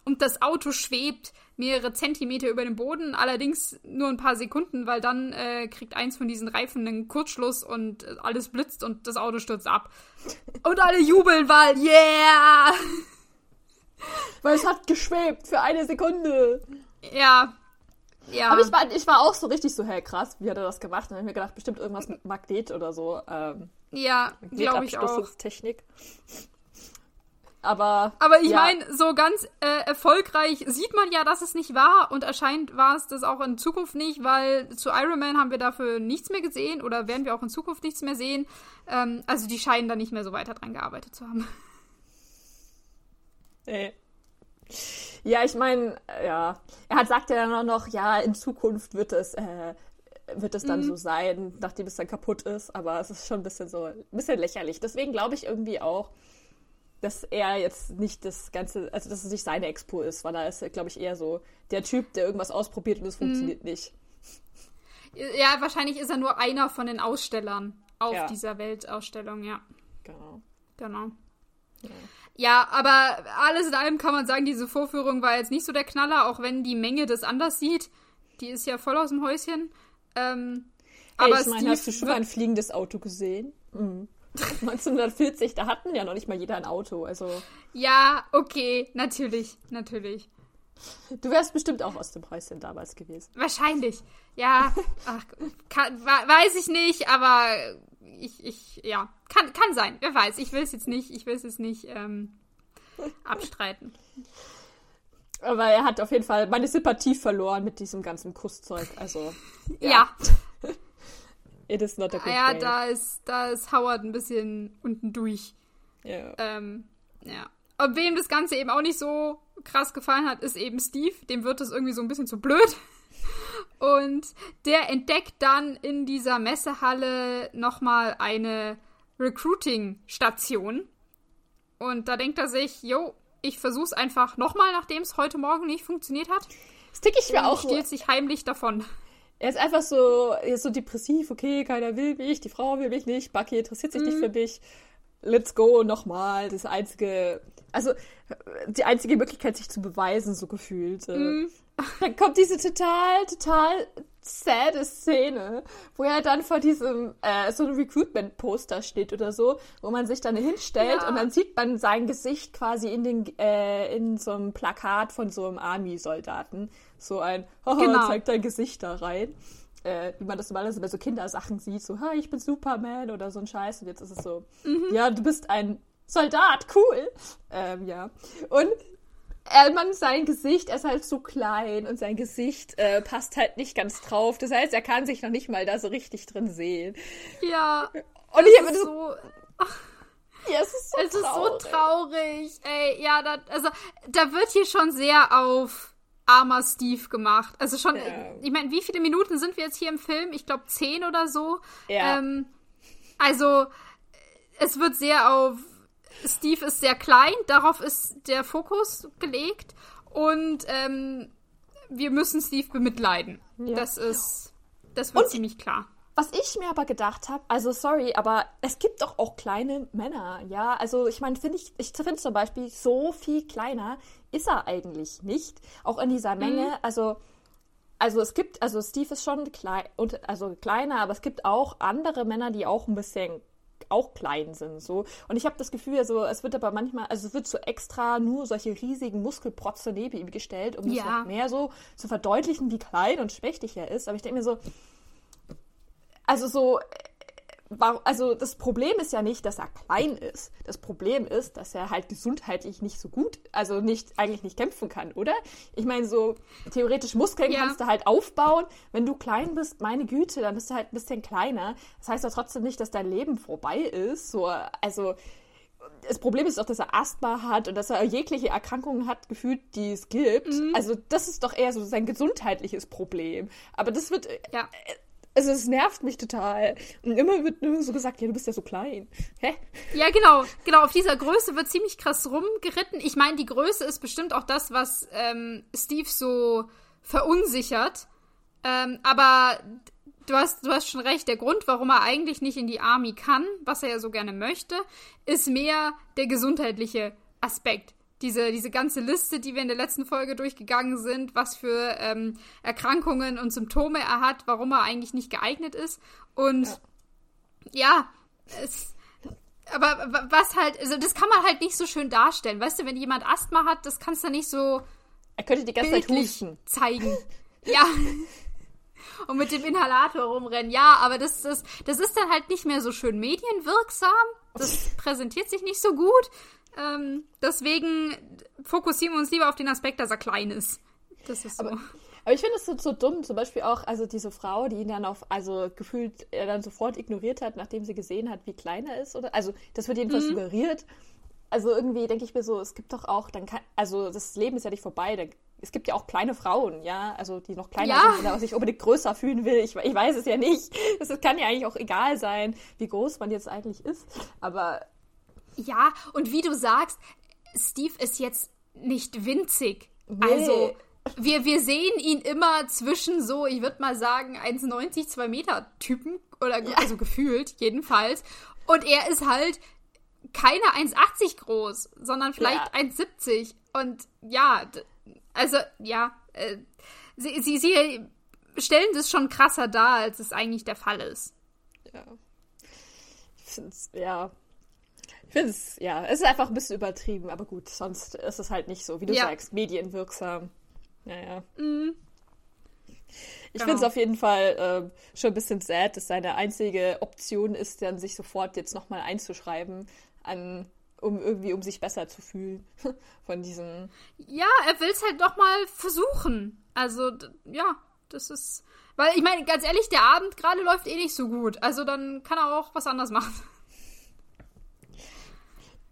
und das Auto schwebt mehrere Zentimeter über dem Boden, allerdings nur ein paar Sekunden, weil dann äh, kriegt eins von diesen Reifen einen Kurzschluss und äh, alles blitzt und das Auto stürzt ab. Und alle jubeln, weil, yeah! Weil es hat geschwebt für eine Sekunde. Ja. Ja. Aber ich war, ich war auch so richtig so, hey, krass, wie hat er das gemacht? Und dann habe ich mir gedacht, bestimmt irgendwas mit Magnet oder so. Ähm, ja, glaube ich auch. Magnetabstoßungstechnik. Aber. Aber ich ja, meine, so ganz äh, erfolgreich sieht man ja, dass es nicht war und erscheint war es das auch in Zukunft nicht, weil zu Iron Man haben wir dafür nichts mehr gesehen oder werden wir auch in Zukunft nichts mehr sehen. Ähm, also die scheinen da nicht mehr so weiter dran gearbeitet zu haben. Nee. Ja, ich meine, ja. Er hat sagt ja dann auch noch, ja, in Zukunft wird es, äh, wird es dann Mhm. so sein, nachdem es dann kaputt ist. Aber es ist schon ein bisschen so, ein bisschen lächerlich. Deswegen glaube ich irgendwie auch, dass er jetzt nicht das Ganze, also dass es nicht seine Expo ist, weil er ist, glaube ich, eher so der Typ, der irgendwas ausprobiert und es Mhm. funktioniert nicht. Ja, wahrscheinlich ist er nur einer von den Ausstellern auf Ja. dieser Weltausstellung, ja. Genau. Genau. Ja. ja, aber alles in allem kann man sagen, diese Vorführung war jetzt nicht so der Knaller, auch wenn die Menge das anders sieht. Die ist ja voll aus dem Häuschen. Ähm, hey, aber ich meine, hast du schon mal ein fliegendes Auto gesehen? Mhm. 1940, da hatten ja noch nicht mal jeder ein Auto, also. Ja, okay, natürlich, natürlich. Du wärst bestimmt auch aus dem Häuschen damals gewesen. Wahrscheinlich. Ja, ach, kann, weiß ich nicht, aber ich, ich, ja, kann, kann sein. Wer weiß. Ich will es jetzt nicht, ich will es jetzt nicht ähm, abstreiten. Aber er hat auf jeden Fall meine Sympathie verloren mit diesem ganzen Kusszeug. Also. Ja. ja. It is not a good Ja, da ist, da ist Howard ein bisschen unten durch. Ja. Ähm, ja. Und wem das Ganze eben auch nicht so krass gefallen hat, ist eben Steve. Dem wird das irgendwie so ein bisschen zu blöd. Und der entdeckt dann in dieser Messehalle nochmal eine Recruiting-Station. Und da denkt er sich, jo, ich versuch's einfach nochmal, nachdem es heute Morgen nicht funktioniert hat. Das tick ich mir auch. stiehlt sich heimlich davon. Er ist einfach so, er ist so depressiv, okay, keiner will mich, die Frau will mich nicht, Bucky interessiert sich mm. nicht mhm. für mich. Let's go nochmal. Das einzige, also die einzige Möglichkeit, sich zu beweisen, so gefühlt. Mm. Dann kommt diese total, total sad Szene, wo er dann vor diesem äh, so einem Recruitment-Poster steht oder so, wo man sich dann hinstellt ja. und dann sieht man sein Gesicht quasi in den äh, in so einem Plakat von so einem Army-Soldaten. So ein, haha, genau. zeig dein Gesicht da rein. Äh, wie man das normalerweise bei so Kindersachen sieht, so, ha, ich bin Superman oder so ein Scheiß. Und jetzt ist es so, mhm. ja, du bist ein Soldat, cool. Ähm, ja. Und man, sein Gesicht, er ist halt so klein und sein Gesicht äh, passt halt nicht ganz drauf. Das heißt, er kann sich noch nicht mal da so richtig drin sehen. Ja. Und ich habe so. Ja, es ist so es traurig. ist so traurig. Ey, ja, da, also da wird hier schon sehr auf armer Steve gemacht. Also schon, ja. ich meine, wie viele Minuten sind wir jetzt hier im Film? Ich glaube zehn oder so. Ja. Ähm, also es wird sehr auf Steve ist sehr klein, darauf ist der Fokus gelegt und ähm, wir müssen Steve bemitleiden. Ja. Das ist, das wird und ziemlich klar. Was ich mir aber gedacht habe, also sorry, aber es gibt doch auch kleine Männer, ja. Also ich meine, finde ich, ich finde zum Beispiel, so viel kleiner ist er eigentlich nicht. Auch in dieser Menge. Mhm. Also, also es gibt, also Steve ist schon klein, also kleiner, aber es gibt auch andere Männer, die auch ein bisschen auch klein sind. So. Und ich habe das Gefühl, also, es wird aber manchmal, also es wird so extra nur solche riesigen Muskelprotze neben ihm gestellt, um ja. das noch mehr so zu verdeutlichen, wie klein und schmächtig er ist. Aber ich denke mir so, also so, also das Problem ist ja nicht, dass er klein ist. Das Problem ist, dass er halt gesundheitlich nicht so gut, also nicht eigentlich nicht kämpfen kann, oder? Ich meine, so theoretisch Muskeln ja. kannst du halt aufbauen. Wenn du klein bist, meine Güte, dann bist du halt ein bisschen kleiner. Das heißt ja trotzdem nicht, dass dein Leben vorbei ist. So, also das Problem ist doch, dass er Asthma hat und dass er jegliche Erkrankungen hat, gefühlt, die es gibt. Mhm. Also das ist doch eher so sein gesundheitliches Problem. Aber das wird ja. Also es nervt mich total. Und immer wird nur so gesagt, ja, du bist ja so klein. Hä? Ja, genau. Genau, auf dieser Größe wird ziemlich krass rumgeritten. Ich meine, die Größe ist bestimmt auch das, was ähm, Steve so verunsichert. Ähm, aber du hast, du hast schon recht. Der Grund, warum er eigentlich nicht in die Army kann, was er ja so gerne möchte, ist mehr der gesundheitliche Aspekt diese, diese ganze Liste, die wir in der letzten Folge durchgegangen sind, was für ähm, Erkrankungen und Symptome er hat, warum er eigentlich nicht geeignet ist. Und ja, ja es, aber was halt, also das kann man halt nicht so schön darstellen. Weißt du, wenn jemand Asthma hat, das kannst du nicht so. Er könnte die ganze Zeit husten. Zeigen. ja. Und mit dem Inhalator rumrennen. Ja, aber das, das, das ist dann halt nicht mehr so schön medienwirksam. Das präsentiert sich nicht so gut. Ähm, deswegen fokussieren wir uns lieber auf den Aspekt, dass er klein ist. Das ist so. Aber, aber ich finde es so, so, dumm, zum Beispiel auch, also diese Frau, die ihn dann auf, also gefühlt er dann sofort ignoriert hat, nachdem sie gesehen hat, wie klein er ist, oder? Also, das wird jedenfalls mhm. suggeriert. Also irgendwie denke ich mir so, es gibt doch auch, dann kann, also das Leben ist ja nicht vorbei, da, es gibt ja auch kleine Frauen, ja, also die noch kleiner ja. sind oder sich unbedingt größer fühlen will. Ich, ich weiß es ja nicht. Es kann ja eigentlich auch egal sein, wie groß man jetzt eigentlich ist. Aber ja, und wie du sagst, Steve ist jetzt nicht winzig. Nee. Also, wir, wir sehen ihn immer zwischen so, ich würde mal sagen, 1,90, 2 Meter Typen. Oder ja. also gefühlt, jedenfalls. Und er ist halt keine 1,80 groß, sondern vielleicht ja. 1,70. Und ja, also ja, äh, sie, sie, sie stellen das schon krasser dar, als es eigentlich der Fall ist. Ja. Ich finde es, ja. Ich finde es, ja, es ist einfach ein bisschen übertrieben, aber gut, sonst ist es halt nicht so, wie du ja. sagst, medienwirksam. Naja. Mhm. Ich genau. finde es auf jeden Fall äh, schon ein bisschen sad, dass seine einzige Option ist, dann sich sofort jetzt nochmal einzuschreiben, an, um irgendwie um sich besser zu fühlen von diesem. Ja, er will es halt doch mal versuchen. Also, ja, das ist. Weil ich meine, ganz ehrlich, der Abend gerade läuft eh nicht so gut. Also dann kann er auch was anderes machen.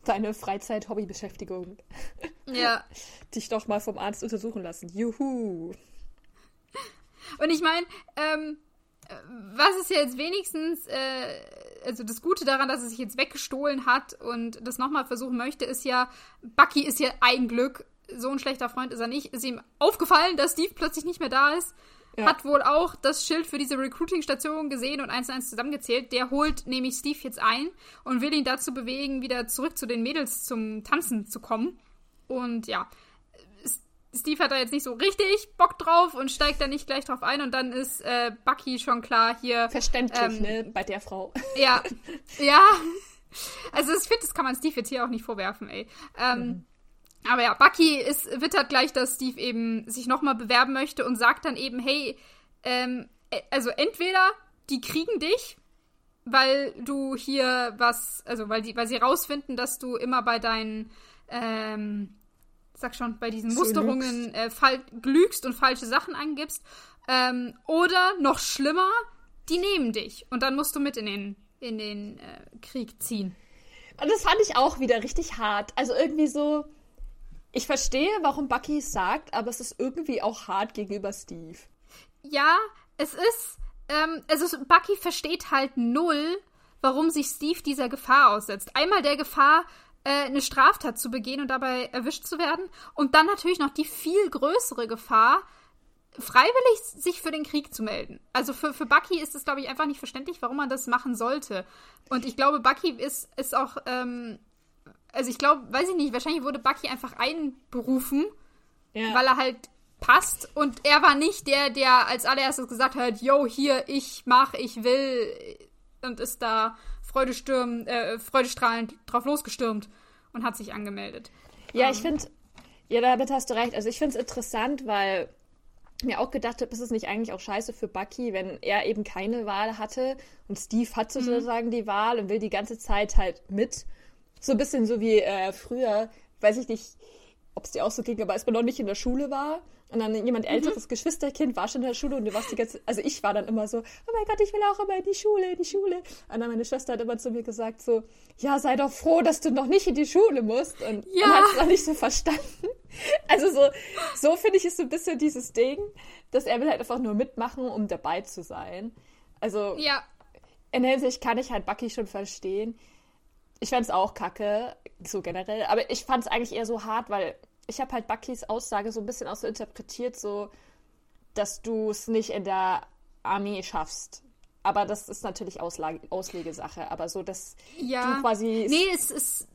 Deine Freizeit-Hobbybeschäftigung. Ja. Dich doch mal vom Arzt untersuchen lassen. Juhu. Und ich meine, ähm, was ist jetzt wenigstens, äh, also das Gute daran, dass er sich jetzt weggestohlen hat und das nochmal versuchen möchte, ist ja, Bucky ist ja ein Glück, so ein schlechter Freund ist er nicht. Ist ihm aufgefallen, dass Steve plötzlich nicht mehr da ist. Ja. Hat wohl auch das Schild für diese Recruiting-Station gesehen und eins zu eins zusammengezählt. Der holt nämlich Steve jetzt ein und will ihn dazu bewegen, wieder zurück zu den Mädels zum Tanzen zu kommen. Und ja, Steve hat da jetzt nicht so richtig Bock drauf und steigt da nicht gleich drauf ein und dann ist äh, Bucky schon klar hier. Verständlich, ähm, ne, bei der Frau. Ja, ja. Also ich finde, das kann man Steve jetzt hier auch nicht vorwerfen, ey. Ähm, mhm. Aber ja, Bucky ist, wittert gleich, dass Steve eben sich nochmal bewerben möchte und sagt dann eben, hey, ähm, äh, also entweder die kriegen dich, weil du hier was, also weil die, weil sie rausfinden, dass du immer bei deinen, ähm, sag schon, bei diesen Musterungen äh, lügst und falsche Sachen angibst. Ähm, oder noch schlimmer, die nehmen dich und dann musst du mit in den, in den äh, Krieg ziehen. Und das fand ich auch wieder richtig hart. Also irgendwie so, ich verstehe, warum Bucky es sagt, aber es ist irgendwie auch hart gegenüber Steve. Ja, es ist, ähm, also Bucky versteht halt null, warum sich Steve dieser Gefahr aussetzt. Einmal der Gefahr, äh, eine Straftat zu begehen und dabei erwischt zu werden. Und dann natürlich noch die viel größere Gefahr, freiwillig sich für den Krieg zu melden. Also für, für Bucky ist es, glaube ich, einfach nicht verständlich, warum man das machen sollte. Und ich glaube, Bucky ist, ist auch ähm, also ich glaube, weiß ich nicht, wahrscheinlich wurde Bucky einfach einberufen, ja. weil er halt passt und er war nicht der, der als allererstes gesagt hat, yo, hier, ich mach, ich will und ist da Freudestürm, äh, freudestrahlend drauf losgestürmt und hat sich angemeldet. Ja, um, ich ähm. finde, ja, damit hast du recht. Also ich finde es interessant, weil mir auch gedacht habe, ist es nicht eigentlich auch scheiße für Bucky, wenn er eben keine Wahl hatte und Steve hat sozusagen mhm. die Wahl und will die ganze Zeit halt mit so ein bisschen so wie äh, früher, weiß ich nicht, ob es dir auch so ging, aber als man noch nicht in der Schule war und dann jemand mhm. älteres mhm. Geschwisterkind war schon in der Schule und du warst die ganze also ich war dann immer so, oh mein Gott, ich will auch immer in die Schule, in die Schule. Und dann meine Schwester hat immer zu mir gesagt so, ja, sei doch froh, dass du noch nicht in die Schule musst und ja. man hat es noch nicht so verstanden. Also so, so finde ich es so ein bisschen dieses Ding, dass er will halt einfach nur mitmachen, um dabei zu sein. Also ja. in der Hinsicht kann ich halt Bucky schon verstehen ich fände es auch kacke, so generell. Aber ich fand es eigentlich eher so hart, weil ich habe halt Buckys Aussage so ein bisschen auch so interpretiert, so, dass du es nicht in der Armee schaffst. Aber das ist natürlich Ausla Auslegesache. Aber so, dass ja. du quasi. Nee, es ist.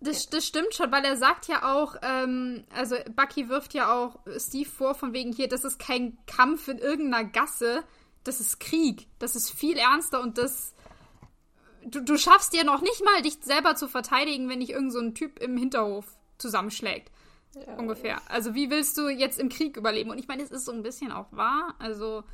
Das, das stimmt schon, weil er sagt ja auch, ähm, also Bucky wirft ja auch Steve vor, von wegen hier, das ist kein Kampf in irgendeiner Gasse, das ist Krieg, das ist viel ernster und das du, du schaffst dir noch nicht mal, dich selber zu verteidigen, wenn dich irgend so ein Typ im Hinterhof zusammenschlägt. Ja. Ungefähr. Also wie willst du jetzt im Krieg überleben? Und ich meine, es ist so ein bisschen auch wahr. Also,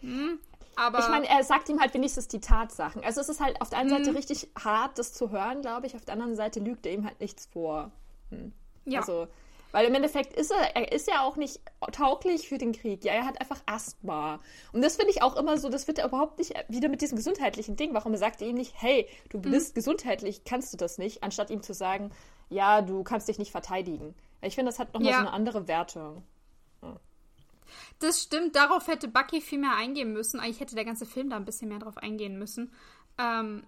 hm, aber. Ich meine, er sagt ihm halt wenigstens die Tatsachen. Also es ist halt auf der einen Seite hm. richtig hart, das zu hören, glaube ich. Auf der anderen Seite lügt er ihm halt nichts vor. Hm. Ja. Also, weil im Endeffekt ist er, er ist ja auch nicht tauglich für den Krieg. Ja, er hat einfach Asthma. Und das finde ich auch immer so, das wird er überhaupt nicht wieder mit diesem gesundheitlichen Ding. Warum sagt er ihm nicht, hey, du mhm. bist mhm. gesundheitlich, kannst du das nicht, anstatt ihm zu sagen, ja, du kannst dich nicht verteidigen. Ich finde, das hat nochmal ja. so eine andere Wertung. Ja. Das stimmt, darauf hätte Bucky viel mehr eingehen müssen. Eigentlich hätte der ganze Film da ein bisschen mehr drauf eingehen müssen. Ähm,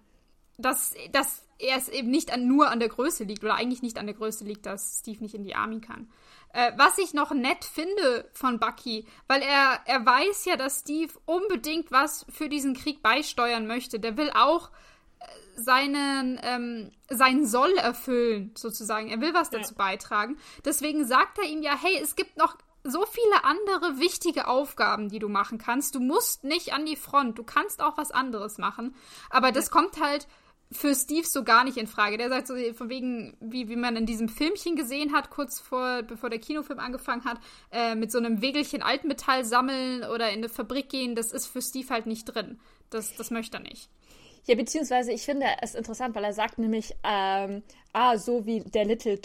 dass, dass er es eben nicht an, nur an der Größe liegt oder eigentlich nicht an der Größe liegt, dass Steve nicht in die Army kann. Äh, was ich noch nett finde von Bucky, weil er, er weiß ja, dass Steve unbedingt was für diesen Krieg beisteuern möchte. Der will auch äh, seinen, ähm, seinen Soll erfüllen, sozusagen. Er will was dazu ja. beitragen. Deswegen sagt er ihm ja, hey, es gibt noch so viele andere wichtige Aufgaben, die du machen kannst. Du musst nicht an die Front, du kannst auch was anderes machen. Aber das kommt halt für Steve so gar nicht in Frage. Der sagt so von wegen, wie, wie man in diesem Filmchen gesehen hat, kurz vor, bevor der Kinofilm angefangen hat, äh, mit so einem Wegelchen Altmetall sammeln oder in eine Fabrik gehen, das ist für Steve halt nicht drin. Das, das möchte er nicht. Ja, beziehungsweise ich finde es interessant, weil er sagt nämlich, ähm, ah, so wie der Little,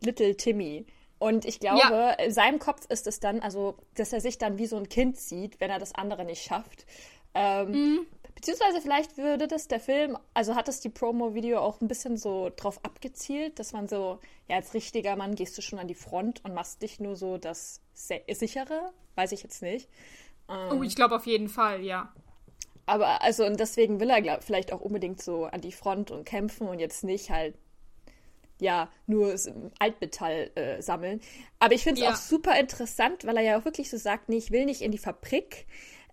Little Timmy. Und ich glaube, ja. in seinem Kopf ist es dann, also, dass er sich dann wie so ein Kind sieht, wenn er das andere nicht schafft. Ähm, mhm. Beziehungsweise vielleicht würde das der Film, also hat das die Promo-Video auch ein bisschen so drauf abgezielt, dass man so, ja, als richtiger Mann gehst du schon an die Front und machst dich nur so das sichere, weiß ich jetzt nicht. Ähm, oh, ich glaube auf jeden Fall, ja. Aber also, und deswegen will er glaub, vielleicht auch unbedingt so an die Front und kämpfen und jetzt nicht halt ja nur Altmetall äh, sammeln. Aber ich finde es ja. auch super interessant, weil er ja auch wirklich so sagt, nee, ich will nicht in die Fabrik,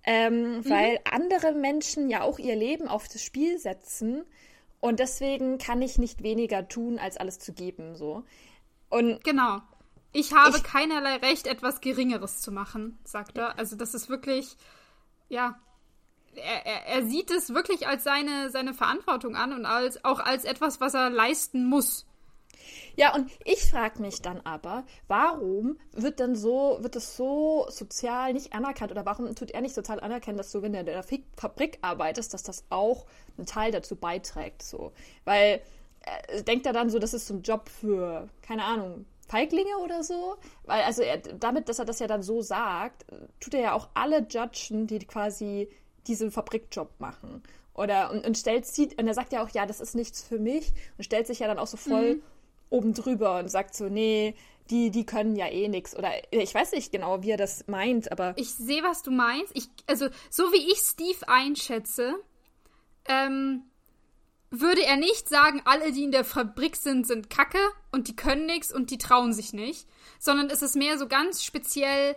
ähm, mhm. weil andere Menschen ja auch ihr Leben auf das Spiel setzen und deswegen kann ich nicht weniger tun, als alles zu geben, so. Und genau. Ich habe ich, keinerlei Recht, etwas Geringeres zu machen, sagt er. Also das ist wirklich, ja, er, er, er sieht es wirklich als seine, seine Verantwortung an und als, auch als etwas, was er leisten muss. Ja, und ich frage mich dann aber, warum wird denn so, wird das so sozial nicht anerkannt oder warum tut er nicht sozial anerkennen, dass du, wenn du in der Fabrik arbeitest, dass das auch einen Teil dazu beiträgt, so. Weil, äh, denkt er dann so, das ist so ein Job für, keine Ahnung, Feiglinge oder so? Weil, also er, damit, dass er das ja dann so sagt, tut er ja auch alle judgen, die quasi diesen Fabrikjob machen. Oder und, und stellt sieht, und er sagt ja auch, ja, das ist nichts für mich und stellt sich ja dann auch so voll mhm oben drüber und sagt so, nee, die, die können ja eh nichts. Oder ich weiß nicht genau, wie er das meint, aber. Ich sehe, was du meinst. Ich, also, so wie ich Steve einschätze, ähm, würde er nicht sagen, alle, die in der Fabrik sind, sind Kacke und die können nichts und die trauen sich nicht. Sondern es ist mehr so ganz speziell,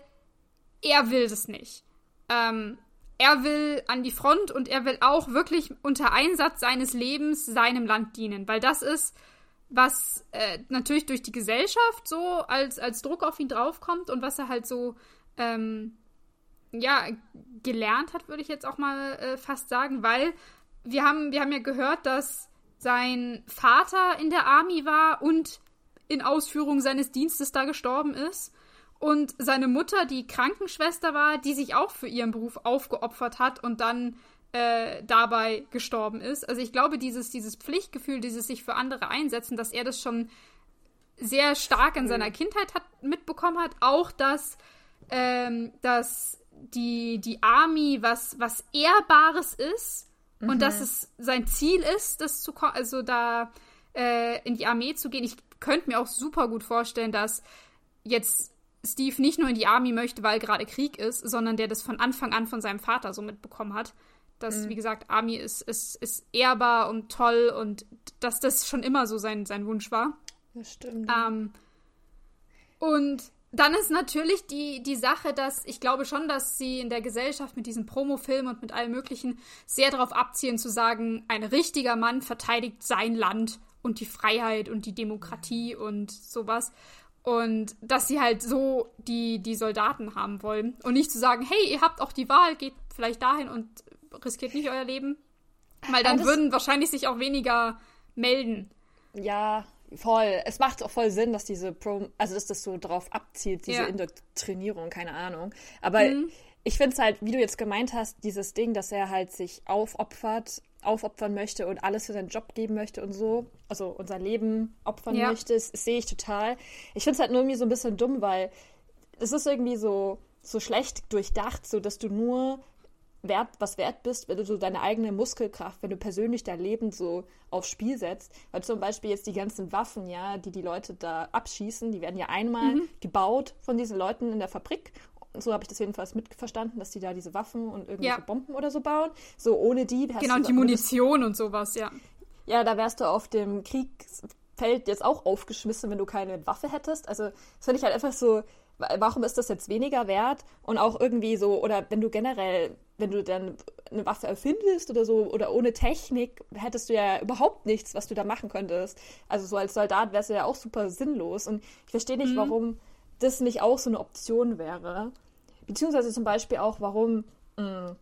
er will das nicht. Ähm, er will an die Front und er will auch wirklich unter Einsatz seines Lebens seinem Land dienen, weil das ist was äh, natürlich durch die Gesellschaft so als, als Druck auf ihn draufkommt und was er halt so, ähm, ja, gelernt hat, würde ich jetzt auch mal äh, fast sagen, weil wir haben, wir haben ja gehört, dass sein Vater in der Army war und in Ausführung seines Dienstes da gestorben ist. Und seine Mutter, die Krankenschwester war, die sich auch für ihren Beruf aufgeopfert hat und dann äh, dabei gestorben ist. Also ich glaube, dieses, dieses Pflichtgefühl, dieses sich für andere einsetzen, dass er das schon sehr stark in seiner Kindheit hat, mitbekommen hat. Auch, dass, ähm, dass die, die Army was, was Ehrbares ist mhm. und dass es sein Ziel ist, das zu also da äh, in die Armee zu gehen. Ich könnte mir auch super gut vorstellen, dass jetzt Steve nicht nur in die Army möchte, weil gerade Krieg ist, sondern der das von Anfang an von seinem Vater so mitbekommen hat dass, mhm. wie gesagt, Army ist, ist, ist ehrbar und toll und dass das schon immer so sein, sein Wunsch war. Das stimmt. Ähm, und dann ist natürlich die, die Sache, dass ich glaube schon, dass sie in der Gesellschaft mit diesen Promofilmen und mit allem Möglichen sehr darauf abzielen, zu sagen, ein richtiger Mann verteidigt sein Land und die Freiheit und die Demokratie und sowas. Und dass sie halt so die, die Soldaten haben wollen. Und nicht zu sagen, hey, ihr habt auch die Wahl, geht vielleicht dahin und riskiert nicht euer Leben. Weil dann würden wahrscheinlich sich auch weniger melden. Ja, voll. Es macht auch voll Sinn, dass diese Pro, also dass das so drauf abzielt, diese ja. Indoktrinierung, keine Ahnung. Aber mhm. ich finde es halt, wie du jetzt gemeint hast, dieses Ding, dass er halt sich aufopfert, aufopfern möchte und alles für seinen Job geben möchte und so, also unser Leben opfern ja. möchte, sehe ich total. Ich finde es halt nur irgendwie so ein bisschen dumm, weil es ist irgendwie so, so schlecht durchdacht, so dass du nur wert, was wert bist, wenn du so deine eigene Muskelkraft, wenn du persönlich dein Leben so aufs Spiel setzt. Weil zum Beispiel jetzt die ganzen Waffen, ja, die die Leute da abschießen, die werden ja einmal mhm. gebaut von diesen Leuten in der Fabrik. Und so habe ich das jedenfalls mitverstanden, dass die da diese Waffen und irgendwelche ja. Bomben oder so bauen. So ohne die. Genau, die Munition und sowas, ja. Ja, da wärst du auf dem Kriegsfeld jetzt auch aufgeschmissen, wenn du keine Waffe hättest. Also, das finde ich halt einfach so, warum ist das jetzt weniger wert? Und auch irgendwie so, oder wenn du generell wenn du dann eine Waffe erfindest oder so oder ohne Technik, hättest du ja überhaupt nichts, was du da machen könntest. Also so als Soldat wärst du ja auch super sinnlos. Und ich verstehe nicht, mhm. warum das nicht auch so eine Option wäre. Beziehungsweise zum Beispiel auch, warum, mh, mm,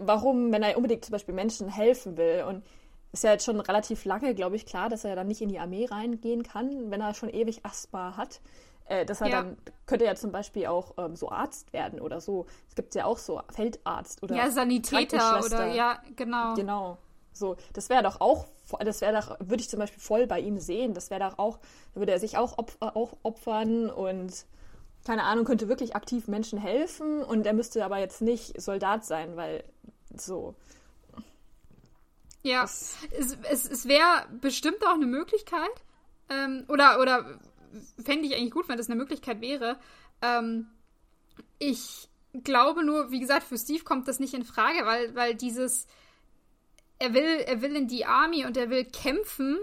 warum, wenn er unbedingt zum Beispiel Menschen helfen will und ist ja jetzt schon relativ lange, glaube ich, klar, dass er dann nicht in die Armee reingehen kann, wenn er schon ewig Asthma hat. Äh, dass er ja. dann könnte ja zum Beispiel auch ähm, so Arzt werden oder so. Es gibt ja auch so Feldarzt oder ja Sanitäter oder ja genau genau so. Das wäre doch auch, das wäre doch würde ich zum Beispiel voll bei ihm sehen. Das wäre doch auch, da würde er sich auch, opf auch opfern und keine Ahnung könnte wirklich aktiv Menschen helfen und er müsste aber jetzt nicht Soldat sein, weil so. Ja, es, es, es wäre bestimmt auch eine Möglichkeit. Ähm, oder, oder fände ich eigentlich gut, wenn das eine Möglichkeit wäre. Ähm, ich glaube nur, wie gesagt, für Steve kommt das nicht in Frage, weil, weil dieses, er will, er will in die Army und er will kämpfen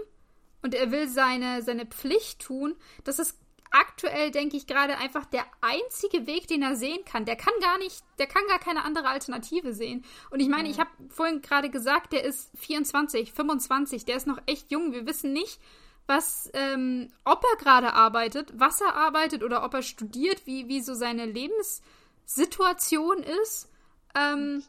und er will seine, seine Pflicht tun. Das ist aktuell, denke ich, gerade einfach der einzige Weg, den er sehen kann. Der kann gar nicht, der kann gar keine andere Alternative sehen. Und ich meine, ich habe vorhin gerade gesagt, der ist 24, 25, der ist noch echt jung. Wir wissen nicht, was, ähm, ob er gerade arbeitet, was er arbeitet oder ob er studiert, wie, wie so seine Lebenssituation ist. Ähm,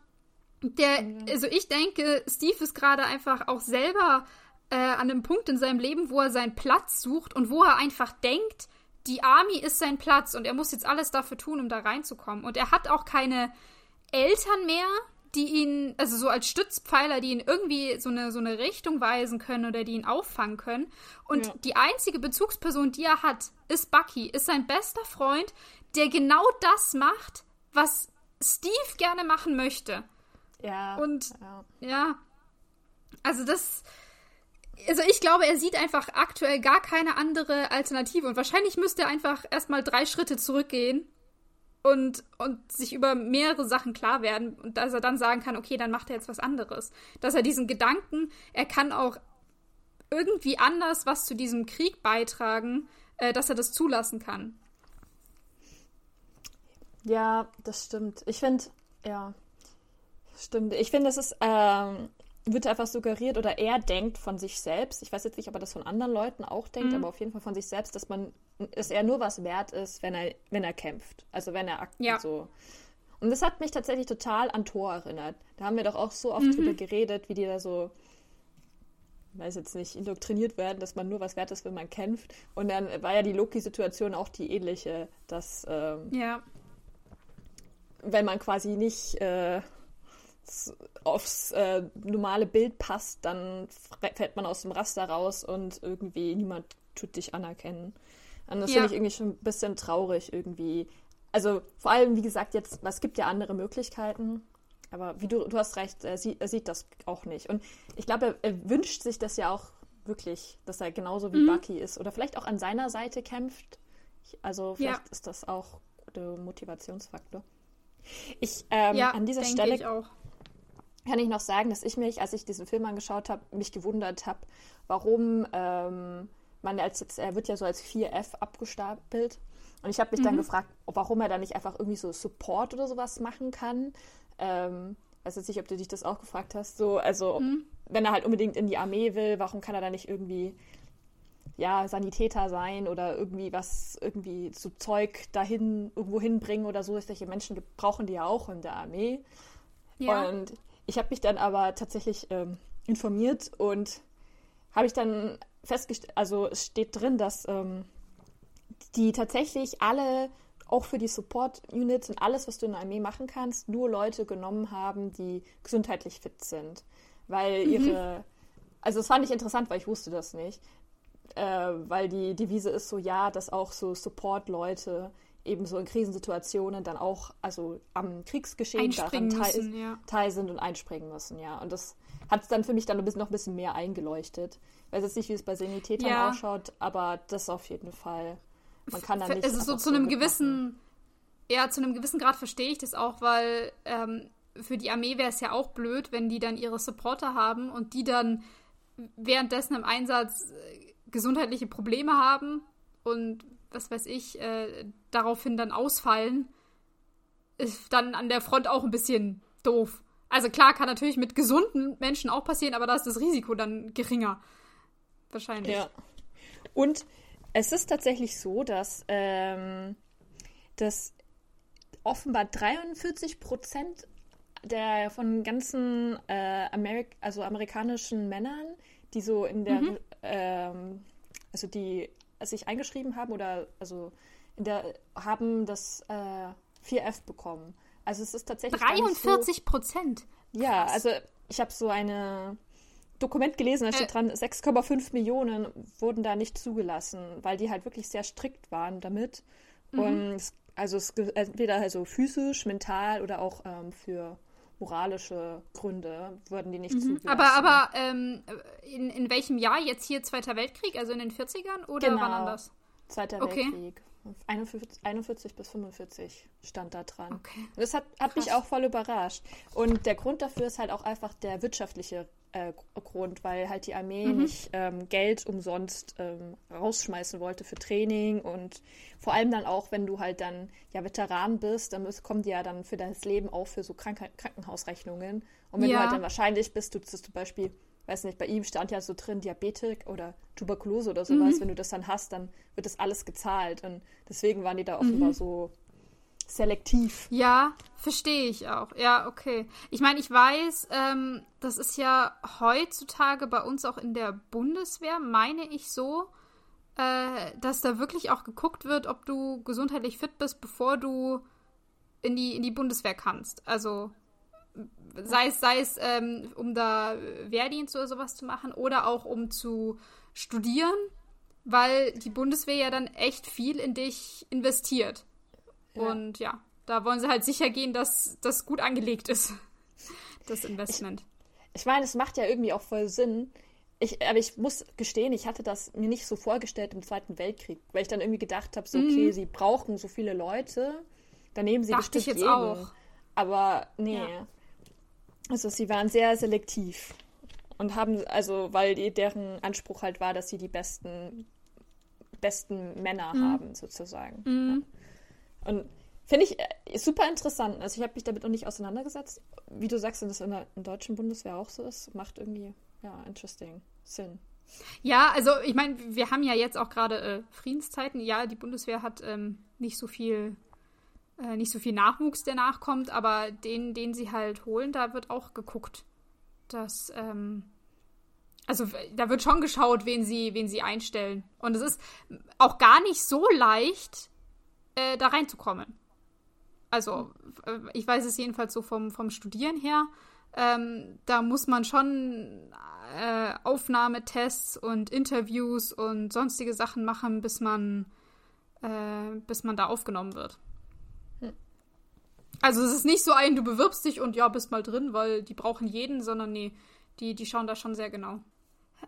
der, also ich denke, Steve ist gerade einfach auch selber äh, an einem Punkt in seinem Leben, wo er seinen Platz sucht und wo er einfach denkt, die Army ist sein Platz und er muss jetzt alles dafür tun, um da reinzukommen. Und er hat auch keine Eltern mehr, die ihn, also so als Stützpfeiler, die ihn irgendwie so eine, so eine Richtung weisen können oder die ihn auffangen können. Und ja. die einzige Bezugsperson, die er hat, ist Bucky, ist sein bester Freund, der genau das macht, was Steve gerne machen möchte. Ja. Und ja, ja also das, also ich glaube, er sieht einfach aktuell gar keine andere Alternative und wahrscheinlich müsste er einfach erstmal drei Schritte zurückgehen und, und sich über mehrere Sachen klar werden und dass er dann sagen kann, okay, dann macht er jetzt was anderes. Dass er diesen Gedanken, er kann auch irgendwie anders was zu diesem Krieg beitragen, äh, dass er das zulassen kann. Ja, das stimmt. Ich finde, ja, stimmt. Ich finde, es ist, ähm, wird einfach suggeriert oder er denkt von sich selbst, ich weiß jetzt nicht, ob er das von anderen Leuten auch denkt, mhm. aber auf jeden Fall von sich selbst, dass man, dass er nur was wert ist, wenn er, wenn er kämpft. Also wenn er ja. so. Und das hat mich tatsächlich total an Thor erinnert. Da haben wir doch auch so oft mhm. drüber geredet, wie die da so, weiß jetzt nicht, indoktriniert werden, dass man nur was wert ist, wenn man kämpft. Und dann war ja die Loki-Situation auch die ähnliche, dass ähm, ja. wenn man quasi nicht äh, aufs äh, normale Bild passt, dann fällt man aus dem Raster raus und irgendwie niemand tut dich anerkennen. Und das ja. finde ich irgendwie schon ein bisschen traurig irgendwie. Also vor allem, wie gesagt, jetzt, es gibt ja andere Möglichkeiten, aber wie du, du hast recht, er sieht, er sieht das auch nicht. Und ich glaube, er, er, wünscht sich das ja auch wirklich, dass er genauso wie mhm. Bucky ist oder vielleicht auch an seiner Seite kämpft. Ich, also vielleicht ja. ist das auch der Motivationsfaktor. Ich ähm, ja, an dieser Stelle kann ich noch sagen, dass ich mich, als ich diesen Film angeschaut habe, mich gewundert habe, warum ähm, man als jetzt, er wird ja so als 4F abgestapelt. Und ich habe mich mhm. dann gefragt, warum er da nicht einfach irgendwie so Support oder sowas machen kann. Ähm, weiß jetzt nicht, ob du dich das auch gefragt hast. So, also, mhm. wenn er halt unbedingt in die Armee will, warum kann er da nicht irgendwie ja, Sanitäter sein oder irgendwie was, irgendwie so Zeug dahin, irgendwo hinbringen oder so. Solche Menschen brauchen die ja auch in der Armee. Ja. Und ich habe mich dann aber tatsächlich ähm, informiert und habe ich dann festgestellt, also es steht drin, dass ähm, die tatsächlich alle, auch für die Support-Units und alles, was du in der Armee machen kannst, nur Leute genommen haben, die gesundheitlich fit sind. Weil mhm. ihre, also das fand ich interessant, weil ich wusste das nicht. Äh, weil die Devise ist so, ja, dass auch so Support-Leute eben so in Krisensituationen dann auch, also am Kriegsgeschehen daran teil, müssen, ja. teil, sind und einspringen müssen, ja. Und das hat es dann für mich dann noch ein bisschen mehr eingeleuchtet. Ich weiß jetzt nicht, wie es bei Sanitätern ja. ausschaut, aber das auf jeden Fall. Man kann da nicht. Also so zu einem gewissen, ja, zu einem gewissen Grad verstehe ich das auch, weil ähm, für die Armee wäre es ja auch blöd, wenn die dann ihre Supporter haben und die dann währenddessen im Einsatz äh, gesundheitliche Probleme haben und was weiß ich, äh, daraufhin dann ausfallen, ist dann an der Front auch ein bisschen doof. Also klar, kann natürlich mit gesunden Menschen auch passieren, aber da ist das Risiko dann geringer. Wahrscheinlich. Ja. Und es ist tatsächlich so, dass, ähm, dass offenbar 43 Prozent der von ganzen äh, Amerik also amerikanischen Männern, die so in der, mhm. ähm, also die sich eingeschrieben haben oder also in der haben das äh, 4F bekommen. Also es ist tatsächlich 43 Prozent. So, ja, also ich habe so ein Dokument gelesen, da steht äh, dran, 6,5 Millionen wurden da nicht zugelassen, weil die halt wirklich sehr strikt waren damit. Mhm. Und es, also es, entweder also physisch, mental oder auch ähm, für moralische Gründe wurden die nicht mhm. zugelassen. Aber, aber ähm, in, in welchem Jahr? Jetzt hier Zweiter Weltkrieg, also in den 40ern oder genau. wann anders? Zweiter okay. Weltkrieg. 41, 41, bis 45 stand da dran. Okay. Das hat, hat mich auch voll überrascht. Und der Grund dafür ist halt auch einfach der wirtschaftliche äh, Grund, weil halt die Armee mhm. nicht ähm, Geld umsonst ähm, rausschmeißen wollte für Training und vor allem dann auch, wenn du halt dann ja Veteran bist, dann kommen die ja dann für das Leben auch für so Krank Krankenhausrechnungen. Und wenn ja. du halt dann wahrscheinlich bist, du zum Beispiel weiß nicht, bei ihm stand ja so drin Diabetik oder Tuberkulose oder sowas. Mhm. Wenn du das dann hast, dann wird das alles gezahlt. Und deswegen waren die da offenbar mhm. so selektiv. Ja, verstehe ich auch. Ja, okay. Ich meine, ich weiß, ähm, das ist ja heutzutage bei uns auch in der Bundeswehr, meine ich so, äh, dass da wirklich auch geguckt wird, ob du gesundheitlich fit bist, bevor du in die, in die Bundeswehr kannst. Also sei es, sei es ähm, um da Wehrdienst oder sowas zu machen oder auch um zu studieren, weil die Bundeswehr ja dann echt viel in dich investiert. Ja. Und ja, da wollen sie halt sicher gehen, dass das gut angelegt ist, das Investment. Ich, ich meine, es macht ja irgendwie auch voll Sinn. Ich, aber ich muss gestehen, ich hatte das mir nicht so vorgestellt im Zweiten Weltkrieg, weil ich dann irgendwie gedacht habe, so, okay, mhm. sie brauchen so viele Leute, dann nehmen sie Dachte bestimmt ich jetzt jeden. auch. Aber nee. Ja. Also sie waren sehr selektiv und haben, also, weil die, deren Anspruch halt war, dass sie die besten, besten Männer mhm. haben, sozusagen. Mhm. Ja. Und finde ich äh, super interessant. Also ich habe mich damit noch nicht auseinandergesetzt. Wie du sagst, wenn das in der, in deutschen Bundeswehr auch so ist, macht irgendwie, ja, interesting Sinn. Ja, also ich meine, wir haben ja jetzt auch gerade äh, Friedenszeiten. Ja, die Bundeswehr hat ähm, nicht so viel äh, nicht so viel Nachwuchs, der nachkommt, aber den, den sie halt holen, da wird auch geguckt, dass, ähm, also da wird schon geschaut, wen sie, wen sie einstellen. Und es ist auch gar nicht so leicht, äh, da reinzukommen. Also, äh, ich weiß es jedenfalls so vom, vom Studieren her. Ähm, da muss man schon äh, Aufnahmetests und Interviews und sonstige Sachen machen, bis man, äh, bis man da aufgenommen wird. Also es ist nicht so ein, du bewirbst dich und ja, bist mal drin, weil die brauchen jeden, sondern nee, die, die schauen da schon sehr genau.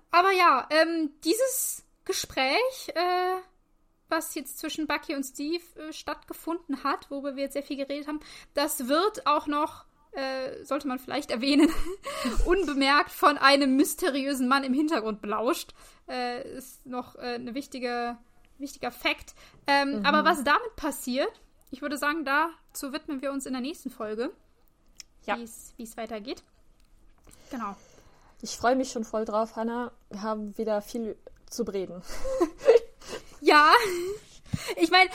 Aber ja, ähm, dieses Gespräch, äh, was jetzt zwischen Bucky und Steve äh, stattgefunden hat, worüber wir jetzt sehr viel geredet haben, das wird auch noch, äh, sollte man vielleicht erwähnen, unbemerkt von einem mysteriösen Mann im Hintergrund belauscht. Äh, ist noch äh, ein wichtige, wichtiger Fakt. Ähm, mhm. Aber was damit passiert, ich würde sagen, dazu widmen wir uns in der nächsten Folge. Ja. Wie es weitergeht. Genau. Ich freue mich schon voll drauf, Hanna. Wir haben wieder viel zu reden. ja. Ich meine,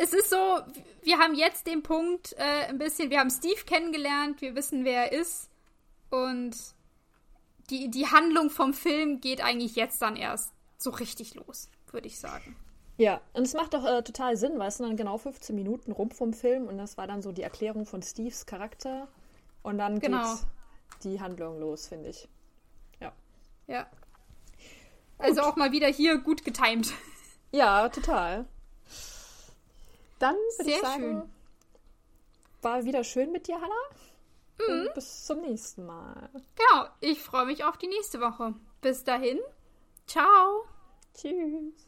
es ist so, wir haben jetzt den Punkt äh, ein bisschen, wir haben Steve kennengelernt, wir wissen, wer er ist. Und die, die Handlung vom Film geht eigentlich jetzt dann erst so richtig los, würde ich sagen. Ja, und es macht doch äh, total Sinn, weil es sind dann genau 15 Minuten rum vom Film und das war dann so die Erklärung von Steves Charakter und dann genau. geht die Handlung los, finde ich. Ja. Ja. Also auch mal wieder hier gut getimt. Ja, total. Dann würde ich sagen, schön. war wieder schön mit dir, Hannah. Mhm. Bis zum nächsten Mal. Genau, ich freue mich auf die nächste Woche. Bis dahin, ciao. Tschüss.